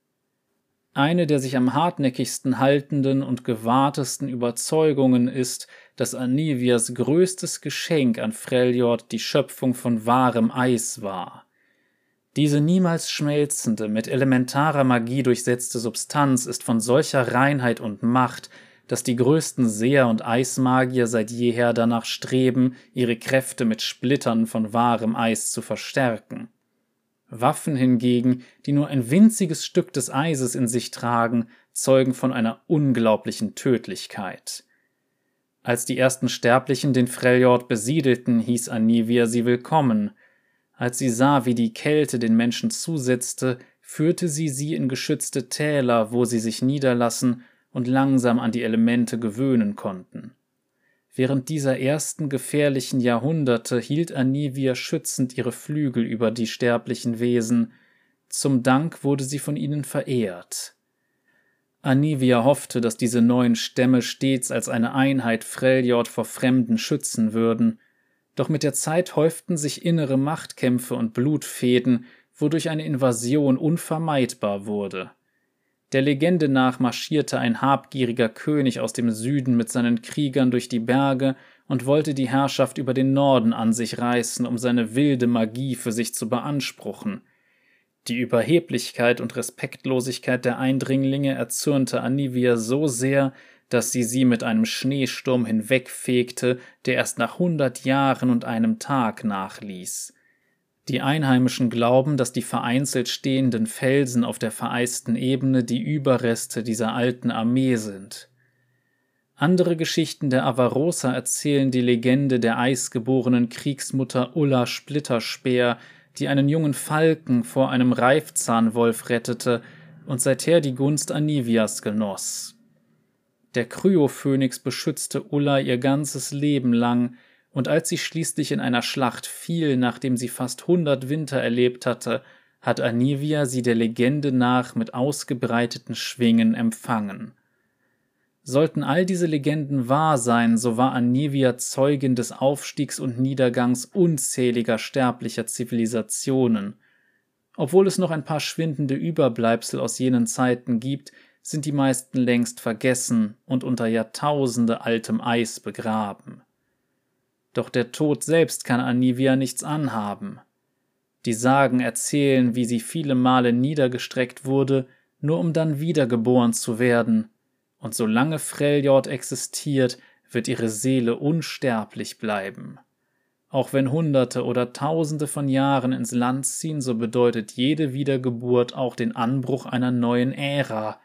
Eine der sich am hartnäckigsten haltenden und gewahrtesten Überzeugungen ist, dass Anivias größtes Geschenk an Freljord die Schöpfung von wahrem Eis war. Diese niemals schmelzende, mit elementarer Magie durchsetzte Substanz ist von solcher Reinheit und Macht, dass die größten Seher und Eismagier seit jeher danach streben, ihre Kräfte mit Splittern von wahrem Eis zu verstärken. Waffen hingegen, die nur ein winziges Stück des Eises in sich tragen, zeugen von einer unglaublichen Tödlichkeit. Als die ersten Sterblichen den Freljord besiedelten, hieß Anivia sie willkommen – als sie sah, wie die Kälte den Menschen zusetzte, führte sie sie in geschützte Täler, wo sie sich niederlassen und langsam an die Elemente gewöhnen konnten. Während dieser ersten gefährlichen Jahrhunderte hielt Anivia schützend ihre Flügel über die sterblichen Wesen, zum Dank wurde sie von ihnen verehrt. Anivia hoffte, dass diese neuen Stämme stets als eine Einheit Freljord vor Fremden schützen würden, doch mit der Zeit häuften sich innere Machtkämpfe und Blutfäden, wodurch eine Invasion unvermeidbar wurde. Der Legende nach marschierte ein habgieriger König aus dem Süden mit seinen Kriegern durch die Berge und wollte die Herrschaft über den Norden an sich reißen, um seine wilde Magie für sich zu beanspruchen. Die Überheblichkeit und Respektlosigkeit der Eindringlinge erzürnte Anivia so sehr, dass sie sie mit einem Schneesturm hinwegfegte, der erst nach hundert Jahren und einem Tag nachließ. Die Einheimischen glauben, dass die vereinzelt stehenden Felsen auf der vereisten Ebene die Überreste dieser alten Armee sind. Andere Geschichten der Avarosa erzählen die Legende der eisgeborenen Kriegsmutter Ulla Splitterspeer, die einen jungen Falken vor einem Reifzahnwolf rettete und seither die Gunst Anivias genoss. Der Kryophönix beschützte Ulla ihr ganzes Leben lang, und als sie schließlich in einer Schlacht fiel, nachdem sie fast hundert Winter erlebt hatte, hat Anivia sie der Legende nach mit ausgebreiteten Schwingen empfangen. Sollten all diese Legenden wahr sein, so war Anivia Zeugin des Aufstiegs und Niedergangs unzähliger sterblicher Zivilisationen. Obwohl es noch ein paar schwindende Überbleibsel aus jenen Zeiten gibt, sind die meisten längst vergessen und unter Jahrtausende altem Eis begraben. Doch der Tod selbst kann Anivia nichts anhaben. Die Sagen erzählen, wie sie viele Male niedergestreckt wurde, nur um dann wiedergeboren zu werden, und solange Freljord existiert, wird ihre Seele unsterblich bleiben. Auch wenn Hunderte oder Tausende von Jahren ins Land ziehen, so bedeutet jede Wiedergeburt auch den Anbruch einer neuen Ära,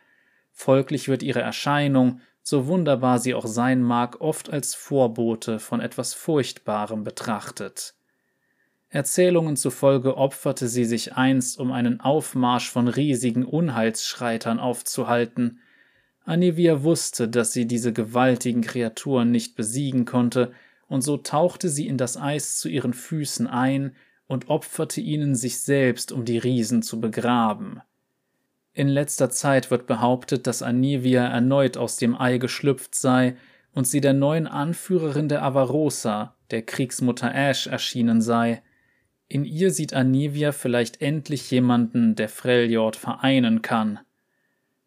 Folglich wird ihre Erscheinung, so wunderbar sie auch sein mag, oft als Vorbote von etwas Furchtbarem betrachtet. Erzählungen zufolge opferte sie sich einst, um einen Aufmarsch von riesigen Unheilsschreitern aufzuhalten. Anivia wusste, dass sie diese gewaltigen Kreaturen nicht besiegen konnte, und so tauchte sie in das Eis zu ihren Füßen ein und opferte ihnen sich selbst, um die Riesen zu begraben. In letzter Zeit wird behauptet, dass Anivia erneut aus dem Ei geschlüpft sei und sie der neuen Anführerin der Avarosa, der Kriegsmutter Ash, erschienen sei. In ihr sieht Anivia vielleicht endlich jemanden, der Freljord vereinen kann.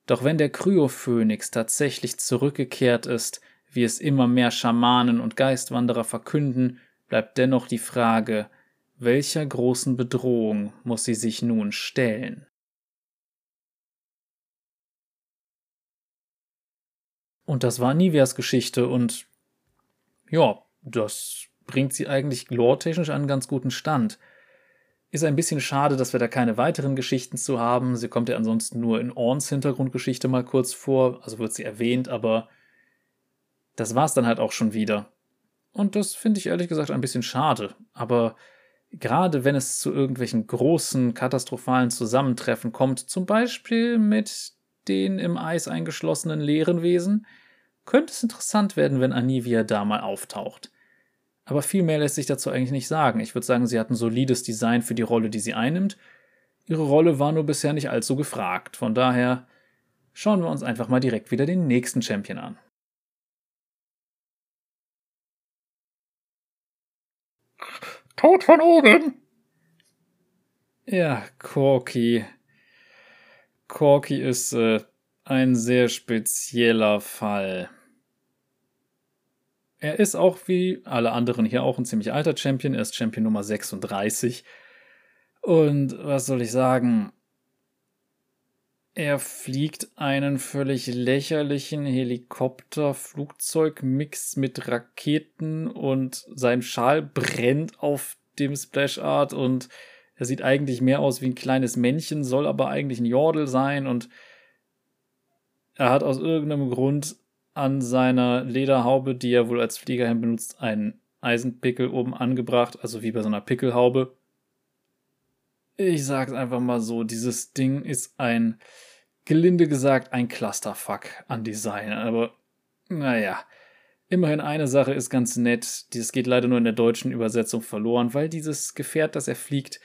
Doch wenn der Kryophönix tatsächlich zurückgekehrt ist, wie es immer mehr Schamanen und Geistwanderer verkünden, bleibt dennoch die Frage, welcher großen Bedrohung muss sie sich nun stellen? Und das war Niveas Geschichte und ja, das bringt sie eigentlich lore-technisch an einen ganz guten Stand. Ist ein bisschen schade, dass wir da keine weiteren Geschichten zu haben. Sie kommt ja ansonsten nur in Orns Hintergrundgeschichte mal kurz vor, also wird sie erwähnt, aber das war's dann halt auch schon wieder. Und das finde ich ehrlich gesagt ein bisschen schade. Aber gerade wenn es zu irgendwelchen großen, katastrophalen Zusammentreffen kommt, zum Beispiel mit den im Eis eingeschlossenen leeren Wesen, könnte es interessant werden, wenn Anivia da mal auftaucht. Aber viel mehr lässt sich dazu eigentlich nicht sagen. Ich würde sagen, sie hat ein solides Design für die Rolle, die sie einnimmt. Ihre Rolle war nur bisher nicht allzu gefragt. Von daher schauen wir uns einfach mal direkt wieder den nächsten Champion an.
Tod von oben!
Ja, Corky. Corky ist äh, ein sehr spezieller Fall. Er ist auch wie alle anderen hier auch ein ziemlich alter Champion. Er ist Champion Nummer 36. Und was soll ich sagen? Er fliegt einen völlig lächerlichen Helikopter-Flugzeug-Mix mit Raketen und sein Schal brennt auf dem Splash Art und er sieht eigentlich mehr aus wie ein kleines Männchen, soll aber eigentlich ein Jordel sein und er hat aus irgendeinem Grund an seiner Lederhaube, die er wohl als Fliegerhemd benutzt, einen Eisenpickel oben angebracht, also wie bei so einer Pickelhaube. Ich sag's einfach mal so, dieses Ding ist ein, gelinde gesagt, ein Clusterfuck an Design. Aber, naja, immerhin eine Sache ist ganz nett. Dieses geht leider nur in der deutschen Übersetzung verloren, weil dieses Gefährt, das er fliegt,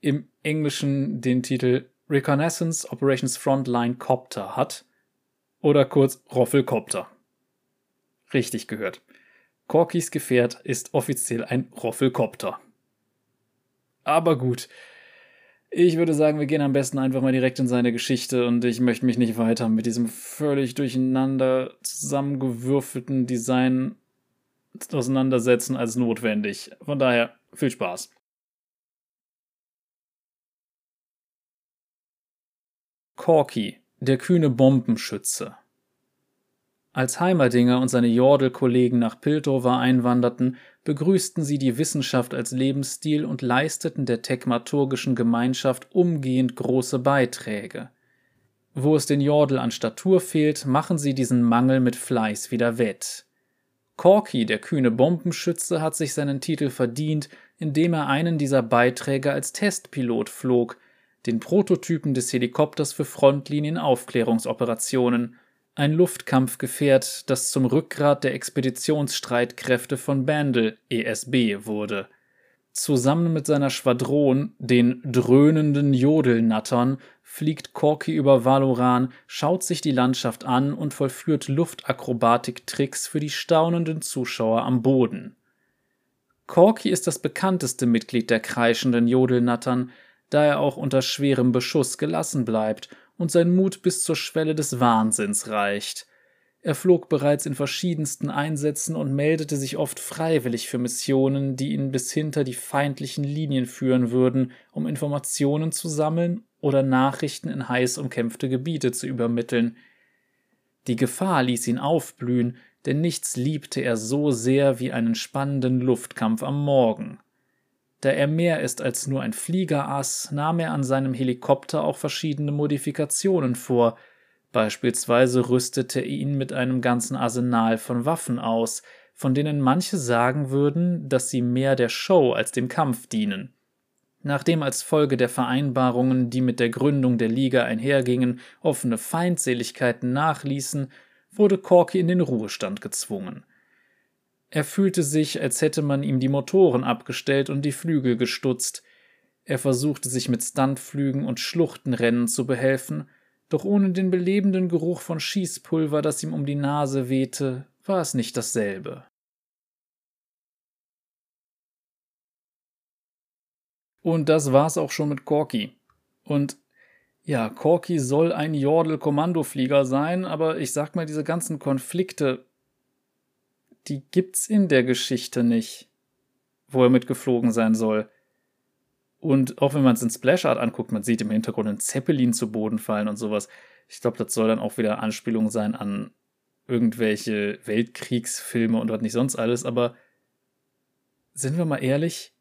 im Englischen den Titel Reconnaissance Operations Frontline Copter hat. Oder kurz Roffelcopter. Richtig gehört. Corkys Gefährt ist offiziell ein Roffelcopter. Aber gut. Ich würde sagen, wir gehen am besten einfach mal direkt in seine Geschichte und ich möchte mich nicht weiter mit diesem völlig durcheinander zusammengewürfelten Design auseinandersetzen als notwendig. Von daher viel Spaß. Corky, der kühne Bombenschütze. Als Heimerdinger und seine Jordel-Kollegen nach Piltover einwanderten, begrüßten sie die Wissenschaft als Lebensstil und leisteten der tekmaturgischen Gemeinschaft umgehend große Beiträge. Wo es den Jordel an Statur fehlt, machen sie diesen Mangel mit Fleiß wieder wett. Corky, der kühne Bombenschütze, hat sich seinen Titel verdient, indem er einen dieser Beiträge als Testpilot flog, den Prototypen des Helikopters für Frontlinien-Aufklärungsoperationen, ein Luftkampfgefährt, das zum Rückgrat der Expeditionsstreitkräfte von Bandel (ESB) wurde. Zusammen mit seiner Schwadron, den dröhnenden Jodelnattern, fliegt Corky über Valoran, schaut sich die Landschaft an und vollführt Luftakrobatik-Tricks für die staunenden Zuschauer am Boden. Corky ist das bekannteste Mitglied der kreischenden Jodelnattern, da er auch unter schwerem Beschuss gelassen bleibt und sein Mut bis zur Schwelle des Wahnsinns reicht. Er flog bereits in verschiedensten Einsätzen und meldete sich oft freiwillig für Missionen, die ihn bis hinter die feindlichen Linien führen würden, um Informationen zu sammeln oder Nachrichten in heiß umkämpfte Gebiete zu übermitteln. Die Gefahr ließ ihn aufblühen, denn nichts liebte er so sehr wie einen spannenden Luftkampf am Morgen. Da er mehr ist als nur ein Fliegerass, nahm er an seinem Helikopter auch verschiedene Modifikationen vor. Beispielsweise rüstete er ihn mit einem ganzen Arsenal von Waffen aus, von denen manche sagen würden, dass sie mehr der Show als dem Kampf dienen. Nachdem als Folge der Vereinbarungen, die mit der Gründung der Liga einhergingen, offene Feindseligkeiten nachließen, wurde Corky in den Ruhestand gezwungen. Er fühlte sich, als hätte man ihm die Motoren abgestellt und die Flügel gestutzt. Er versuchte sich mit Stuntflügen und Schluchtenrennen zu behelfen, doch ohne den belebenden Geruch von Schießpulver, das ihm um die Nase wehte, war es nicht dasselbe. Und das war's auch schon mit Corky. Und ja, Corky soll ein Jordel-Kommandoflieger sein, aber ich sag mal, diese ganzen Konflikte, die gibt's in der Geschichte nicht, wo er mitgeflogen sein soll. Und auch wenn man es in Splash Art anguckt, man sieht im Hintergrund einen Zeppelin zu Boden fallen und sowas. Ich glaube, das soll dann auch wieder Anspielung sein an irgendwelche Weltkriegsfilme und was nicht sonst alles, aber sind wir mal ehrlich,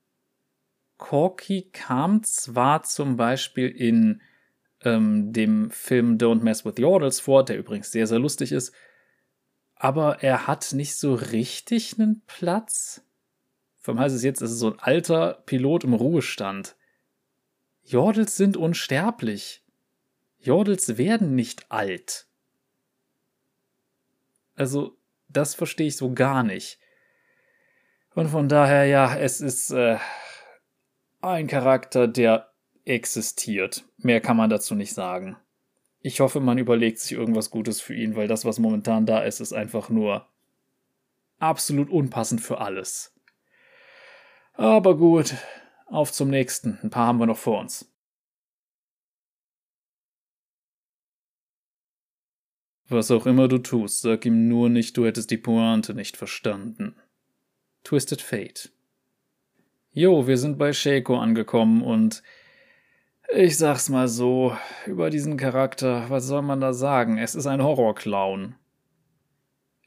Corky kam zwar zum Beispiel in ähm, dem Film Don't Mess with Yordles vor, der übrigens sehr, sehr lustig ist, aber er hat nicht so richtig einen Platz. Vom heißt es jetzt, es ist so ein alter Pilot im Ruhestand. Jordels sind unsterblich. Jordels werden nicht alt. Also, das verstehe ich so gar nicht. Und von daher, ja, es ist äh, ein Charakter, der existiert. Mehr kann man dazu nicht sagen. Ich hoffe, man überlegt sich irgendwas Gutes für ihn, weil das, was momentan da ist, ist einfach nur absolut unpassend für alles. Aber gut, auf zum nächsten. Ein paar haben wir noch vor uns. Was auch immer du tust, sag ihm nur nicht, du hättest die Pointe nicht verstanden. Twisted Fate. Jo, wir sind bei Shaco angekommen und ich sag's mal so, über diesen Charakter, was soll man da sagen? Es ist ein Horrorclown.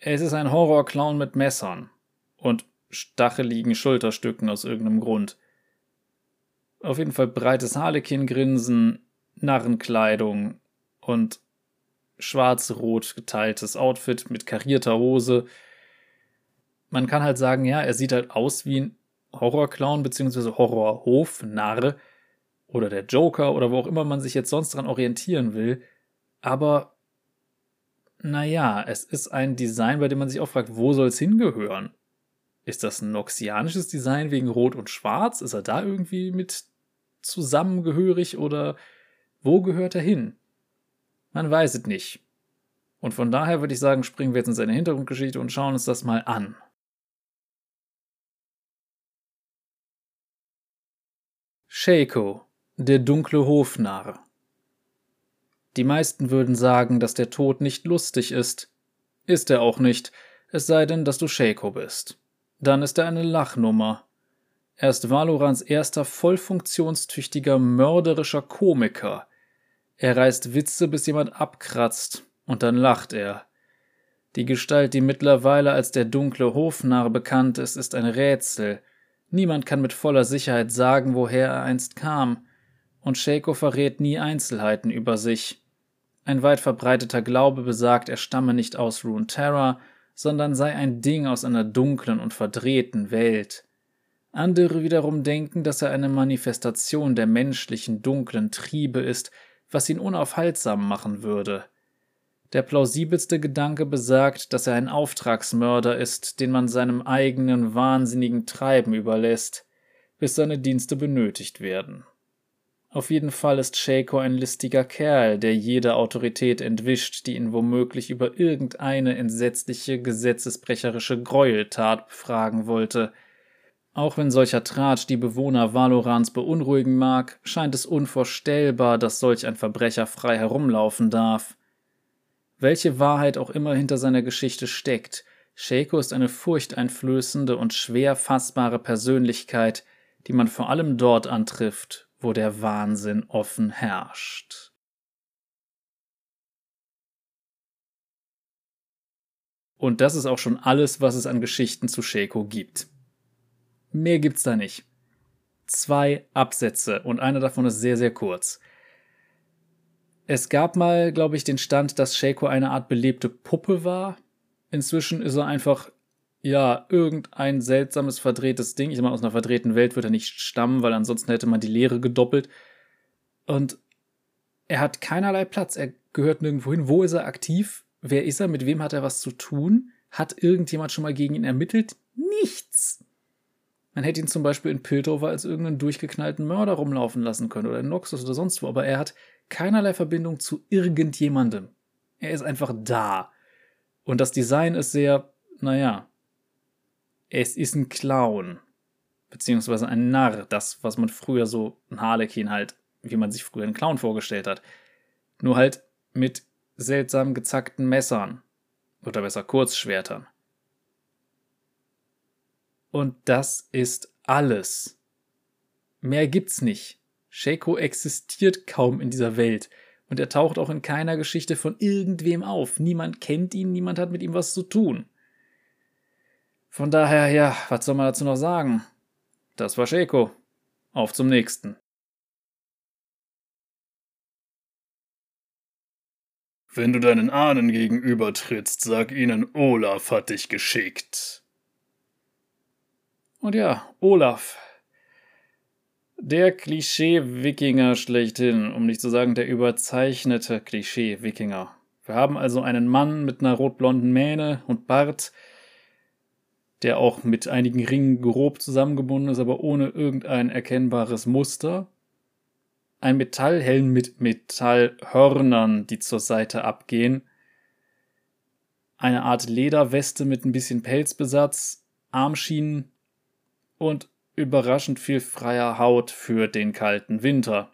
Es ist ein Horrorclown mit Messern und stacheligen Schulterstücken aus irgendeinem Grund. Auf jeden Fall breites Harlekin-Grinsen, Narrenkleidung und schwarz-rot geteiltes Outfit mit karierter Hose. Man kann halt sagen, ja, er sieht halt aus wie ein Horrorclown bzw. Horrorhofnarr oder der Joker oder wo auch immer man sich jetzt sonst dran orientieren will. Aber naja, es ist ein Design, bei dem man sich auch fragt, wo soll es hingehören? Ist das ein noxianisches Design wegen Rot und Schwarz? Ist er da irgendwie mit zusammengehörig oder wo gehört er hin? Man weiß es nicht. Und von daher würde ich sagen, springen wir jetzt in seine Hintergrundgeschichte und schauen uns das mal an. Shaco, der dunkle Hofnarr. Die meisten würden sagen, dass der Tod nicht lustig ist. Ist er auch nicht, es sei denn, dass du Shaco bist. Dann ist er eine Lachnummer. Er ist Valorans erster voll funktionstüchtiger, mörderischer Komiker. Er reißt Witze, bis jemand abkratzt, und dann lacht er. Die Gestalt, die mittlerweile als der dunkle Hofnarr bekannt ist, ist ein Rätsel. Niemand kann mit voller Sicherheit sagen, woher er einst kam. Und Shaco verrät nie Einzelheiten über sich. Ein weit verbreiteter Glaube besagt, er stamme nicht aus Runeterra, sondern sei ein Ding aus einer dunklen und verdrehten Welt. Andere wiederum denken, dass er eine Manifestation der menschlichen dunklen Triebe ist, was ihn unaufhaltsam machen würde. Der plausibelste Gedanke besagt, dass er ein Auftragsmörder ist, den man seinem eigenen wahnsinnigen Treiben überlässt, bis seine Dienste benötigt werden. Auf jeden Fall ist Shaco ein listiger Kerl, der jede Autorität entwischt, die ihn womöglich über irgendeine entsetzliche, gesetzesbrecherische Gräueltat befragen wollte. Auch wenn solcher Tratsch die Bewohner Valorans beunruhigen mag, scheint es unvorstellbar, dass solch ein Verbrecher frei herumlaufen darf. Welche Wahrheit auch immer hinter seiner Geschichte steckt, Shaco ist eine furchteinflößende und schwer fassbare Persönlichkeit, die man vor allem dort antrifft, wo der Wahnsinn offen herrscht. Und das ist auch schon alles, was es an Geschichten zu Shaco gibt. Mehr gibt's da nicht. Zwei Absätze und einer davon ist sehr, sehr kurz. Es gab mal, glaube ich, den Stand, dass Shaco eine Art belebte Puppe war. Inzwischen ist er einfach ja, irgendein seltsames, verdrehtes Ding. Ich meine, aus einer verdrehten Welt wird er nicht stammen, weil ansonsten hätte man die Leere gedoppelt. Und er hat keinerlei Platz. Er gehört nirgendwo hin. Wo ist er aktiv? Wer ist er? Mit wem hat er was zu tun? Hat irgendjemand schon mal gegen ihn ermittelt? Nichts. Man hätte ihn zum Beispiel in Piltover als irgendeinen durchgeknallten Mörder rumlaufen lassen können oder in Noxus oder sonst wo, aber er hat keinerlei Verbindung zu irgendjemandem. Er ist einfach da. Und das Design ist sehr, naja, es ist ein Clown. Beziehungsweise ein Narr, das, was man früher so, ein Harlekin halt, wie man sich früher einen Clown vorgestellt hat. Nur halt mit seltsam gezackten Messern. Oder besser Kurzschwertern. Und das ist alles. Mehr gibt's nicht. Shaco existiert kaum in dieser Welt. Und er taucht auch in keiner Geschichte von irgendwem auf. Niemand kennt ihn, niemand hat mit ihm was zu tun. Von daher, ja, was soll man dazu noch sagen? Das war Shaco. Auf zum nächsten.
Wenn du deinen Ahnen gegenübertrittst, sag ihnen, Olaf hat dich geschickt.
Und ja, Olaf. Der Klischee-Wikinger schlechthin, um nicht zu sagen der überzeichnete Klischee-Wikinger. Wir haben also einen Mann mit einer rotblonden Mähne und Bart, der auch mit einigen Ringen grob zusammengebunden ist, aber ohne irgendein erkennbares Muster. Ein Metallhelm mit Metallhörnern, die zur Seite abgehen. Eine Art Lederweste mit ein bisschen Pelzbesatz, Armschienen, und überraschend viel freier Haut für den kalten Winter.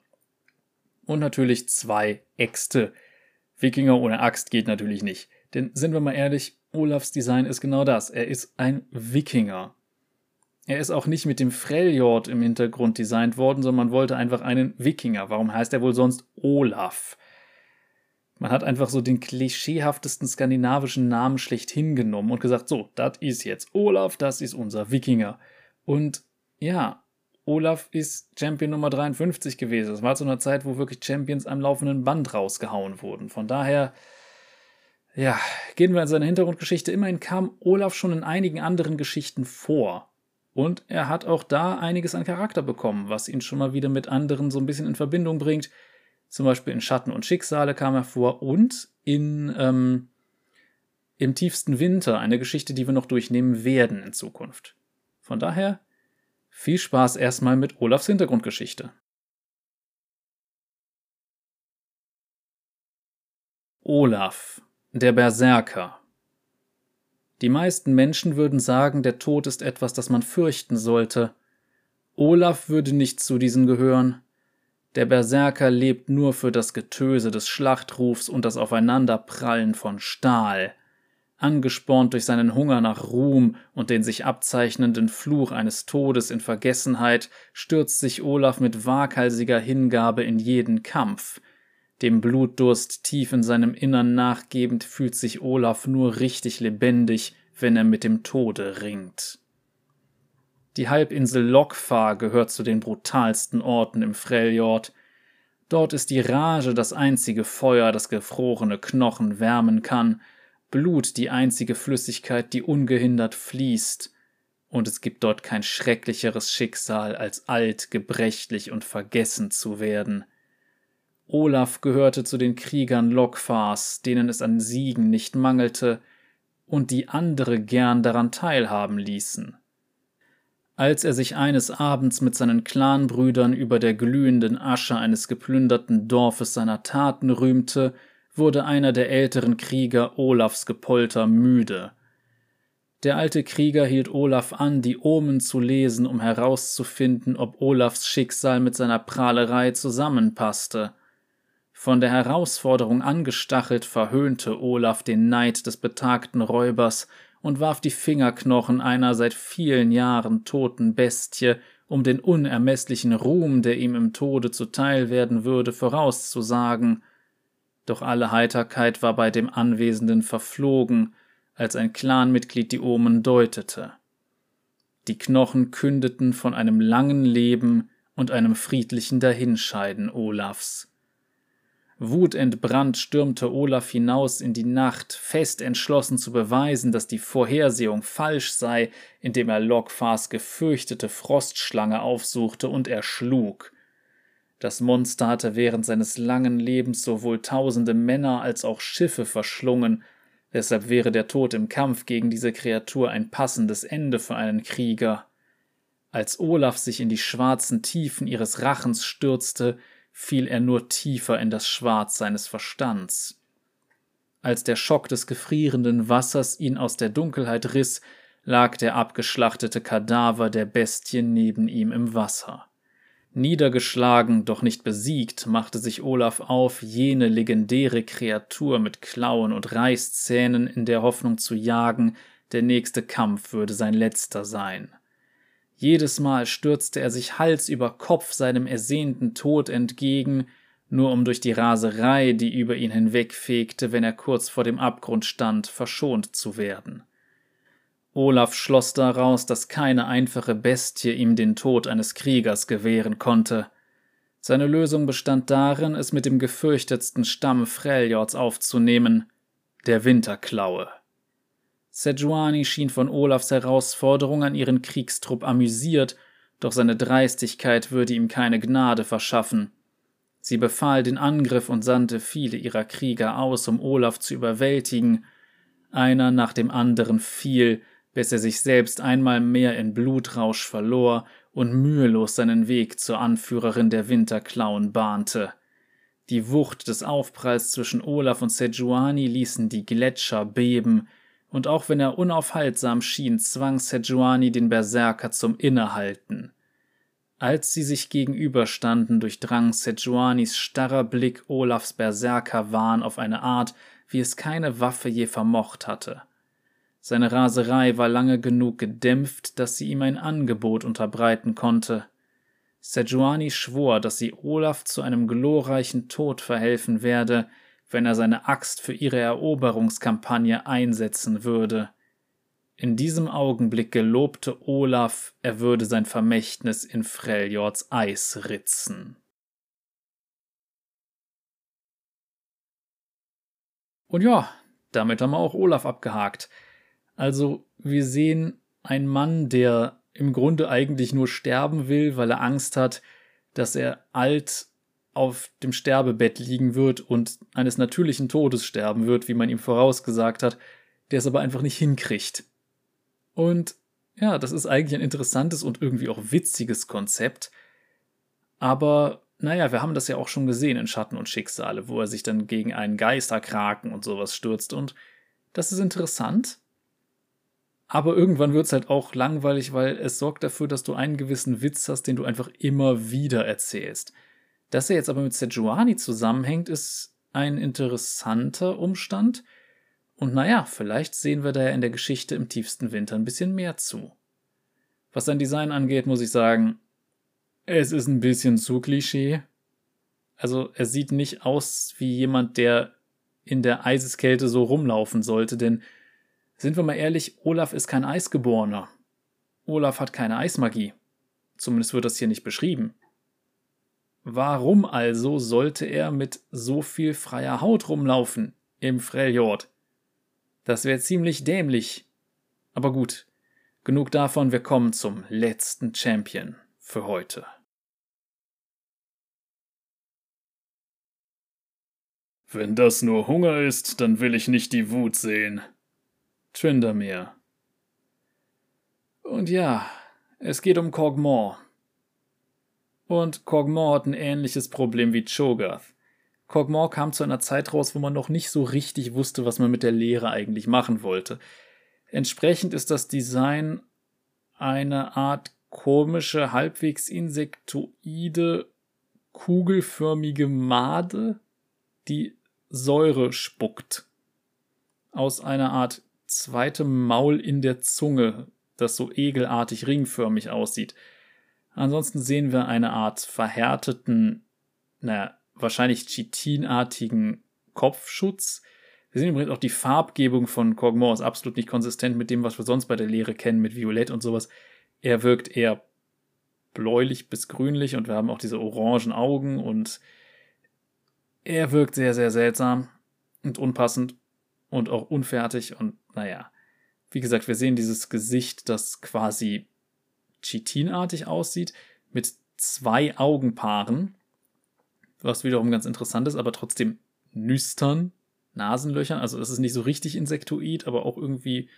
Und natürlich zwei Äxte. Wikinger ohne Axt geht natürlich nicht. Denn sind wir mal ehrlich, Olafs Design ist genau das. Er ist ein Wikinger. Er ist auch nicht mit dem Freljord im Hintergrund designt worden, sondern man wollte einfach einen Wikinger. Warum heißt er wohl sonst Olaf? Man hat einfach so den klischeehaftesten skandinavischen Namen schlechthin genommen und gesagt, so, das ist jetzt Olaf, das ist unser Wikinger. Und ja, Olaf ist Champion Nummer 53 gewesen. Das war zu einer Zeit, wo wirklich Champions am laufenden Band rausgehauen wurden. Von daher, ja, gehen wir in seine Hintergrundgeschichte. Immerhin kam Olaf schon in einigen anderen Geschichten vor. Und er hat auch da einiges an Charakter bekommen, was ihn schon mal wieder mit anderen so ein bisschen in Verbindung bringt. Zum Beispiel in Schatten und Schicksale kam er vor und in ähm, Im tiefsten Winter, eine Geschichte, die wir noch durchnehmen werden in Zukunft. Von daher viel Spaß erstmal mit Olafs Hintergrundgeschichte. Olaf, der Berserker. Die meisten Menschen würden sagen, der Tod ist etwas, das man fürchten sollte. Olaf würde nicht zu diesen gehören. Der Berserker lebt nur für das Getöse des Schlachtrufs und das Aufeinanderprallen von Stahl angespornt durch seinen Hunger nach Ruhm und den sich abzeichnenden Fluch eines Todes in Vergessenheit, stürzt sich Olaf mit waghalsiger Hingabe in jeden Kampf. Dem Blutdurst tief in seinem Innern nachgebend fühlt sich Olaf nur richtig lebendig, wenn er mit dem Tode ringt. Die Halbinsel Lokfar gehört zu den brutalsten Orten im Freljord. Dort ist die Rage das einzige Feuer, das gefrorene Knochen wärmen kann, Blut die einzige Flüssigkeit, die ungehindert fließt, und es gibt dort kein schrecklicheres Schicksal, als alt, gebrechlich und vergessen zu werden. Olaf gehörte zu den Kriegern Lokfars, denen es an Siegen nicht mangelte und die andere gern daran teilhaben ließen. Als er sich eines Abends mit seinen Clanbrüdern über der glühenden Asche eines geplünderten Dorfes seiner Taten rühmte, wurde einer der älteren Krieger Olafs Gepolter müde. Der alte Krieger hielt Olaf an, die Omen zu lesen, um herauszufinden, ob Olafs Schicksal mit seiner Prahlerei zusammenpasste. Von der Herausforderung angestachelt verhöhnte Olaf den Neid des betagten Räubers und warf die Fingerknochen einer seit vielen Jahren toten Bestie, um den unermesslichen Ruhm, der ihm im Tode zuteil werden würde, vorauszusagen doch alle Heiterkeit war bei dem Anwesenden verflogen, als ein Clanmitglied die Omen deutete. Die Knochen kündeten von einem langen Leben und einem friedlichen Dahinscheiden Olafs. Wutentbrannt stürmte Olaf hinaus in die Nacht, fest entschlossen zu beweisen, dass die Vorhersehung falsch sei, indem er Lokfars gefürchtete Frostschlange aufsuchte und erschlug. Das Monster hatte während seines langen Lebens sowohl tausende Männer als auch Schiffe verschlungen, deshalb wäre der Tod im Kampf gegen diese Kreatur ein passendes Ende für einen Krieger. Als Olaf sich in die schwarzen Tiefen ihres Rachens stürzte, fiel er nur tiefer in das Schwarz seines Verstands. Als der Schock des gefrierenden Wassers ihn aus der Dunkelheit riss, lag der abgeschlachtete Kadaver der Bestie neben ihm im Wasser. Niedergeschlagen, doch nicht besiegt, machte sich Olaf auf, jene legendäre Kreatur mit Klauen und Reißzähnen in der Hoffnung zu jagen, der nächste Kampf würde sein letzter sein. Jedes Mal stürzte er sich Hals über Kopf seinem ersehnten Tod entgegen, nur um durch die Raserei, die über ihn hinwegfegte, wenn er kurz vor dem Abgrund stand, verschont zu werden. Olaf schloss daraus, dass keine einfache Bestie ihm den Tod eines Kriegers gewähren konnte. Seine Lösung bestand darin, es mit dem gefürchtetsten Stamm Freljords aufzunehmen, der Winterklaue. Sejuani schien von Olafs Herausforderung an ihren Kriegstrupp amüsiert, doch seine Dreistigkeit würde ihm keine Gnade verschaffen. Sie befahl den Angriff und sandte viele ihrer Krieger aus, um Olaf zu überwältigen. Einer nach dem anderen fiel, bis er sich selbst einmal mehr in Blutrausch verlor und mühelos seinen Weg zur Anführerin der Winterklauen bahnte. Die Wucht des Aufpralls zwischen Olaf und Sejuani ließen die Gletscher beben, und auch wenn er unaufhaltsam schien, zwang Sejuani den Berserker zum Innehalten. Als sie sich gegenüberstanden, durchdrang Sejuanis starrer Blick Olafs Berserkerwahn auf eine Art, wie es keine Waffe je vermocht hatte. Seine Raserei war lange genug gedämpft, dass sie ihm ein Angebot unterbreiten konnte. Sejuani schwor, dass sie Olaf zu einem glorreichen Tod verhelfen werde, wenn er seine Axt für ihre Eroberungskampagne einsetzen würde. In diesem Augenblick gelobte Olaf, er würde sein Vermächtnis in Freljords Eis ritzen. Und ja, damit haben wir auch Olaf abgehakt. Also, wir sehen einen Mann, der im Grunde eigentlich nur sterben will, weil er Angst hat, dass er alt auf dem Sterbebett liegen wird und eines natürlichen Todes sterben wird, wie man ihm vorausgesagt hat, der es aber einfach nicht hinkriegt. Und ja, das ist eigentlich ein interessantes und irgendwie auch witziges Konzept. Aber naja, wir haben das ja auch schon gesehen in Schatten und Schicksale, wo er sich dann gegen einen Geisterkraken und sowas stürzt. Und das ist interessant. Aber irgendwann wird es halt auch langweilig, weil es sorgt dafür, dass du einen gewissen Witz hast, den du einfach immer wieder erzählst. Dass er jetzt aber mit Sejuani zusammenhängt, ist ein interessanter Umstand. Und naja, vielleicht sehen wir da ja in der Geschichte im tiefsten Winter ein bisschen mehr zu. Was sein Design angeht, muss ich sagen, es ist ein bisschen zu Klischee. Also er sieht nicht aus wie jemand, der in der Eiseskälte so rumlaufen sollte, denn sind wir mal ehrlich, Olaf ist kein Eisgeborener. Olaf hat keine Eismagie. Zumindest wird das hier nicht beschrieben. Warum also sollte er mit so viel freier Haut rumlaufen im Freljord? Das wäre ziemlich dämlich. Aber gut, genug davon, wir kommen zum letzten Champion für heute.
Wenn das nur Hunger ist, dann will ich nicht die Wut sehen.
Trindermere. Und ja, es geht um Kog'Maw. Und Kog'Maw hat ein ähnliches Problem wie Cho'Gath. Kog'Maw kam zu einer Zeit raus, wo man noch nicht so richtig wusste, was man mit der Lehre eigentlich machen wollte. Entsprechend ist das Design eine Art komische, halbwegs insektoide, kugelförmige Made, die Säure spuckt. Aus einer Art zweitem Maul in der Zunge, das so egelartig ringförmig aussieht. Ansonsten sehen wir eine Art verhärteten, naja, wahrscheinlich chitinartigen Kopfschutz. Wir sehen übrigens auch die Farbgebung von Kog'Maw ist absolut nicht konsistent mit dem, was wir sonst bei der Lehre kennen, mit Violett und sowas. Er wirkt eher bläulich bis grünlich und wir haben auch diese orangen Augen und er wirkt sehr, sehr seltsam und unpassend und auch unfertig und naja. Wie gesagt, wir sehen dieses Gesicht, das quasi Chitinartig aussieht, mit zwei Augenpaaren, was wiederum ganz interessant ist, aber trotzdem nüstern, Nasenlöchern. Also es ist nicht so richtig Insektoid, aber auch irgendwie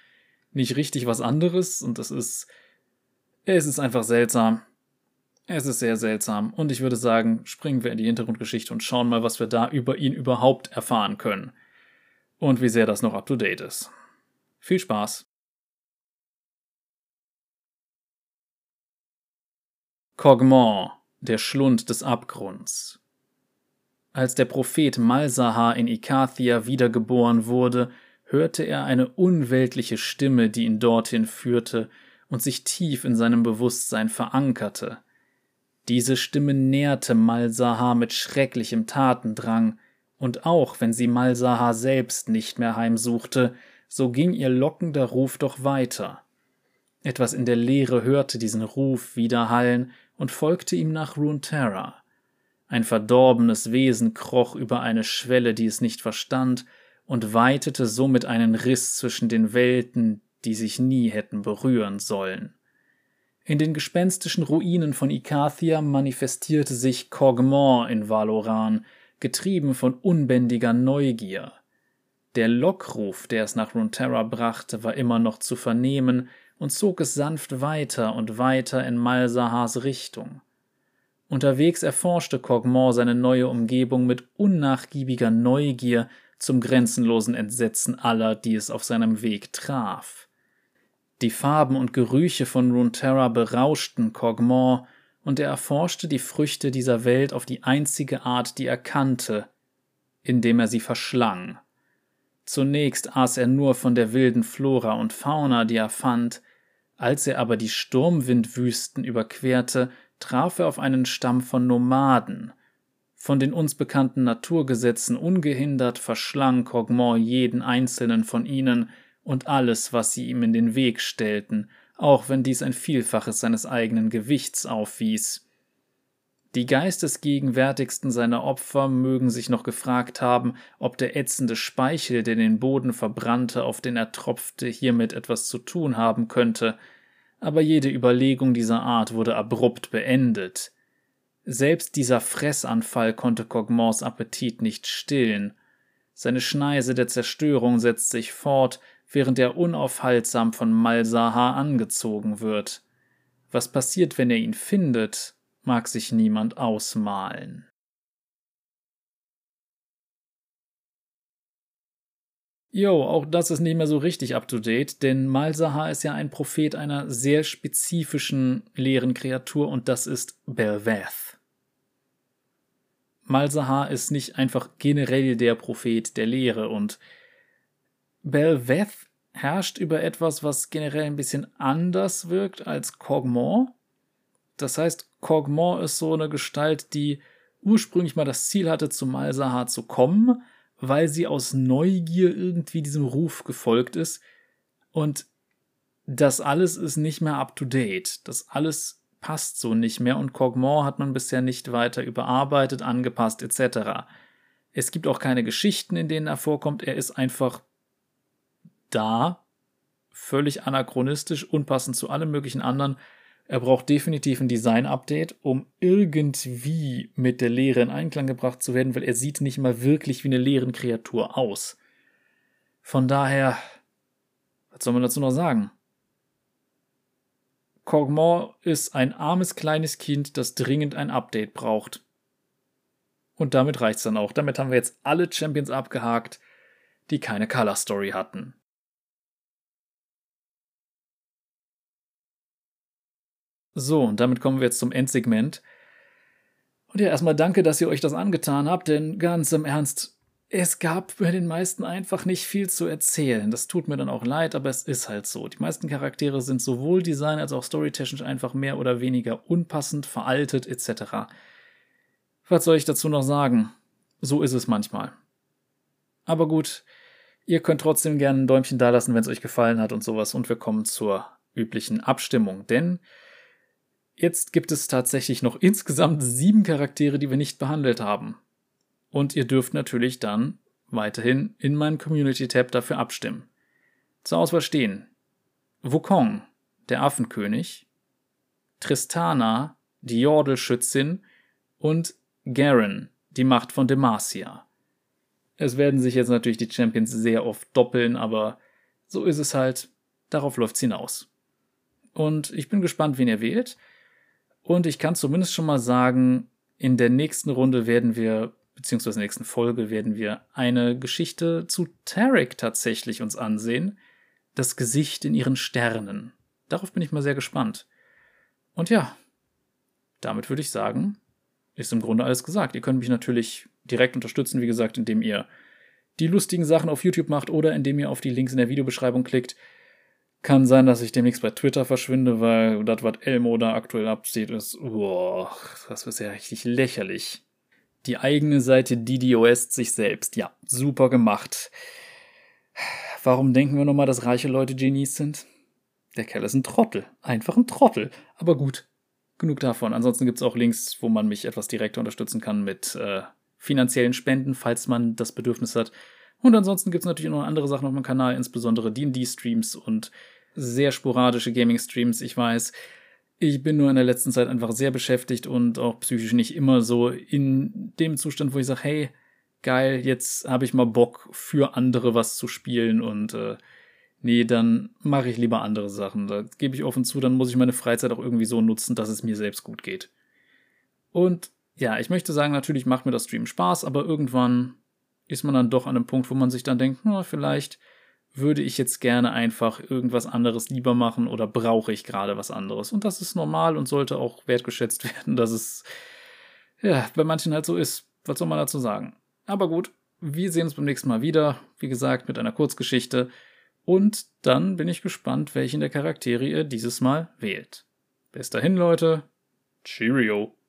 nicht richtig was anderes. Und das ist, es ist einfach seltsam. Es ist sehr seltsam. Und ich würde sagen, springen wir in die Hintergrundgeschichte und schauen mal, was wir da über ihn überhaupt erfahren können. Und wie sehr das noch up to date ist. Viel Spaß! Cogmont, der Schlund des Abgrunds. Als der Prophet Malsahar in Ikathia wiedergeboren wurde, hörte er eine unweltliche Stimme, die ihn dorthin führte und sich tief in seinem Bewusstsein verankerte. Diese Stimme nährte Malsahar mit schrecklichem Tatendrang, und auch wenn sie Malsahar selbst nicht mehr heimsuchte, so ging ihr lockender Ruf doch weiter. Etwas in der Leere hörte diesen Ruf widerhallen und folgte ihm nach Runeterra. Ein verdorbenes Wesen kroch über eine Schwelle, die es nicht verstand, und weitete somit einen Riss zwischen den Welten, die sich nie hätten berühren sollen. In den gespenstischen Ruinen von Ikathia manifestierte sich Cogmont in Valoran, getrieben von unbändiger Neugier. Der Lockruf, der es nach Runeterra brachte, war immer noch zu vernehmen, und zog es sanft weiter und weiter in Malsahars Richtung. Unterwegs erforschte Cogmont seine neue Umgebung mit unnachgiebiger Neugier zum grenzenlosen Entsetzen aller, die es auf seinem Weg traf. Die Farben und Gerüche von Runeterra berauschten Cogmont, und er erforschte die Früchte dieser Welt auf die einzige Art, die er kannte, indem er sie verschlang. Zunächst aß er nur von der wilden Flora und Fauna, die er fand, als er aber die Sturmwindwüsten überquerte, traf er auf einen Stamm von Nomaden. Von den uns bekannten Naturgesetzen ungehindert verschlang Cogmont jeden einzelnen von ihnen und alles, was sie ihm in den Weg stellten, auch wenn dies ein Vielfaches seines eigenen Gewichts aufwies. Die geistesgegenwärtigsten seiner Opfer mögen sich noch gefragt haben, ob der ätzende Speichel, der den Boden verbrannte, auf den er tropfte, hiermit etwas zu tun haben könnte, aber jede Überlegung dieser Art wurde abrupt beendet. Selbst dieser Fressanfall konnte Cogmonts Appetit nicht stillen. Seine Schneise der Zerstörung setzt sich fort, während er unaufhaltsam von Malsahar angezogen wird. Was passiert, wenn er ihn findet? mag sich niemand ausmalen. Jo, auch das ist nicht mehr so richtig up to date, denn Malsahar ist ja ein Prophet einer sehr spezifischen leeren Kreatur und das ist Belveth. Malsahar ist nicht einfach generell der Prophet der Lehre und Belveth herrscht über etwas, was generell ein bisschen anders wirkt als Cogmont. Das heißt, Cogmont ist so eine Gestalt, die ursprünglich mal das Ziel hatte, zu Malsahar zu kommen, weil sie aus Neugier irgendwie diesem Ruf gefolgt ist. Und das alles ist nicht mehr up to date. Das alles passt so nicht mehr und Cogmont hat man bisher nicht weiter überarbeitet, angepasst etc. Es gibt auch keine Geschichten, in denen er vorkommt. Er ist einfach da, völlig anachronistisch, unpassend zu allem möglichen anderen er braucht definitiv ein Design-Update, um irgendwie mit der Lehre in Einklang gebracht zu werden, weil er sieht nicht mal wirklich wie eine leeren Kreatur aus. Von daher, was soll man dazu noch sagen? Cogmore ist ein armes kleines Kind, das dringend ein Update braucht. Und damit reicht's dann auch. Damit haben wir jetzt alle Champions abgehakt, die keine Color Story hatten. So, und damit kommen wir jetzt zum Endsegment. Und ja, erstmal danke, dass ihr euch das angetan habt, denn ganz im Ernst, es gab bei den meisten einfach nicht viel zu erzählen. Das tut mir dann auch leid, aber es ist halt so. Die meisten Charaktere sind sowohl design als auch storytechnisch einfach mehr oder weniger unpassend, veraltet etc. Was soll ich dazu noch sagen? So ist es manchmal. Aber gut, ihr könnt trotzdem gerne ein Däumchen dalassen, wenn es euch gefallen hat und sowas. Und wir kommen zur üblichen Abstimmung, denn Jetzt gibt es tatsächlich noch insgesamt sieben Charaktere, die wir nicht behandelt haben. Und ihr dürft natürlich dann weiterhin in meinem Community-Tab dafür abstimmen. Zur Auswahl stehen Wukong, der Affenkönig, Tristana, die Jordelschützin und Garen, die Macht von Demacia. Es werden sich jetzt natürlich die Champions sehr oft doppeln, aber so ist es halt. Darauf läuft's hinaus. Und ich bin gespannt, wen ihr wählt. Und ich kann zumindest schon mal sagen, in der nächsten Runde werden wir, beziehungsweise in der nächsten Folge werden wir eine Geschichte zu Tarek tatsächlich uns ansehen. Das Gesicht in ihren Sternen. Darauf bin ich mal sehr gespannt. Und ja, damit würde ich sagen, ist im Grunde alles gesagt. Ihr könnt mich natürlich direkt unterstützen, wie gesagt, indem ihr die lustigen Sachen auf YouTube macht oder indem ihr auf die Links in der Videobeschreibung klickt. Kann sein, dass ich demnächst bei Twitter verschwinde, weil das, was Elmo da aktuell abzieht, ist, boah, das ist ja richtig lächerlich. Die eigene Seite DDoS sich selbst. Ja, super gemacht. Warum denken wir nochmal, dass reiche Leute Genies sind? Der Kerl ist ein Trottel. Einfach ein Trottel. Aber gut, genug davon. Ansonsten gibt es auch Links, wo man mich etwas direkter unterstützen kann mit äh, finanziellen Spenden, falls man das Bedürfnis hat. Und ansonsten gibt es natürlich noch andere Sachen auf meinem Kanal, insbesondere D&D-Streams und sehr sporadische Gaming-Streams. Ich weiß, ich bin nur in der letzten Zeit einfach sehr beschäftigt und auch psychisch nicht immer so in dem Zustand, wo ich sage, hey, geil, jetzt habe ich mal Bock für andere was zu spielen und äh, nee, dann mache ich lieber andere Sachen. Da gebe ich offen zu, dann muss ich meine Freizeit auch irgendwie so nutzen, dass es mir selbst gut geht. Und ja, ich möchte sagen, natürlich macht mir das Stream Spaß, aber irgendwann ist man dann doch an einem Punkt, wo man sich dann denkt, na, vielleicht würde ich jetzt gerne einfach irgendwas anderes lieber machen oder brauche ich gerade was anderes. Und das ist normal und sollte auch wertgeschätzt <laughs> werden, dass es ja bei manchen halt so ist. Was soll man dazu sagen? Aber gut, wir sehen uns beim nächsten Mal wieder. Wie gesagt, mit einer Kurzgeschichte. Und dann bin ich gespannt, welchen der Charaktere ihr dieses Mal wählt. Bis dahin, Leute. Cheerio.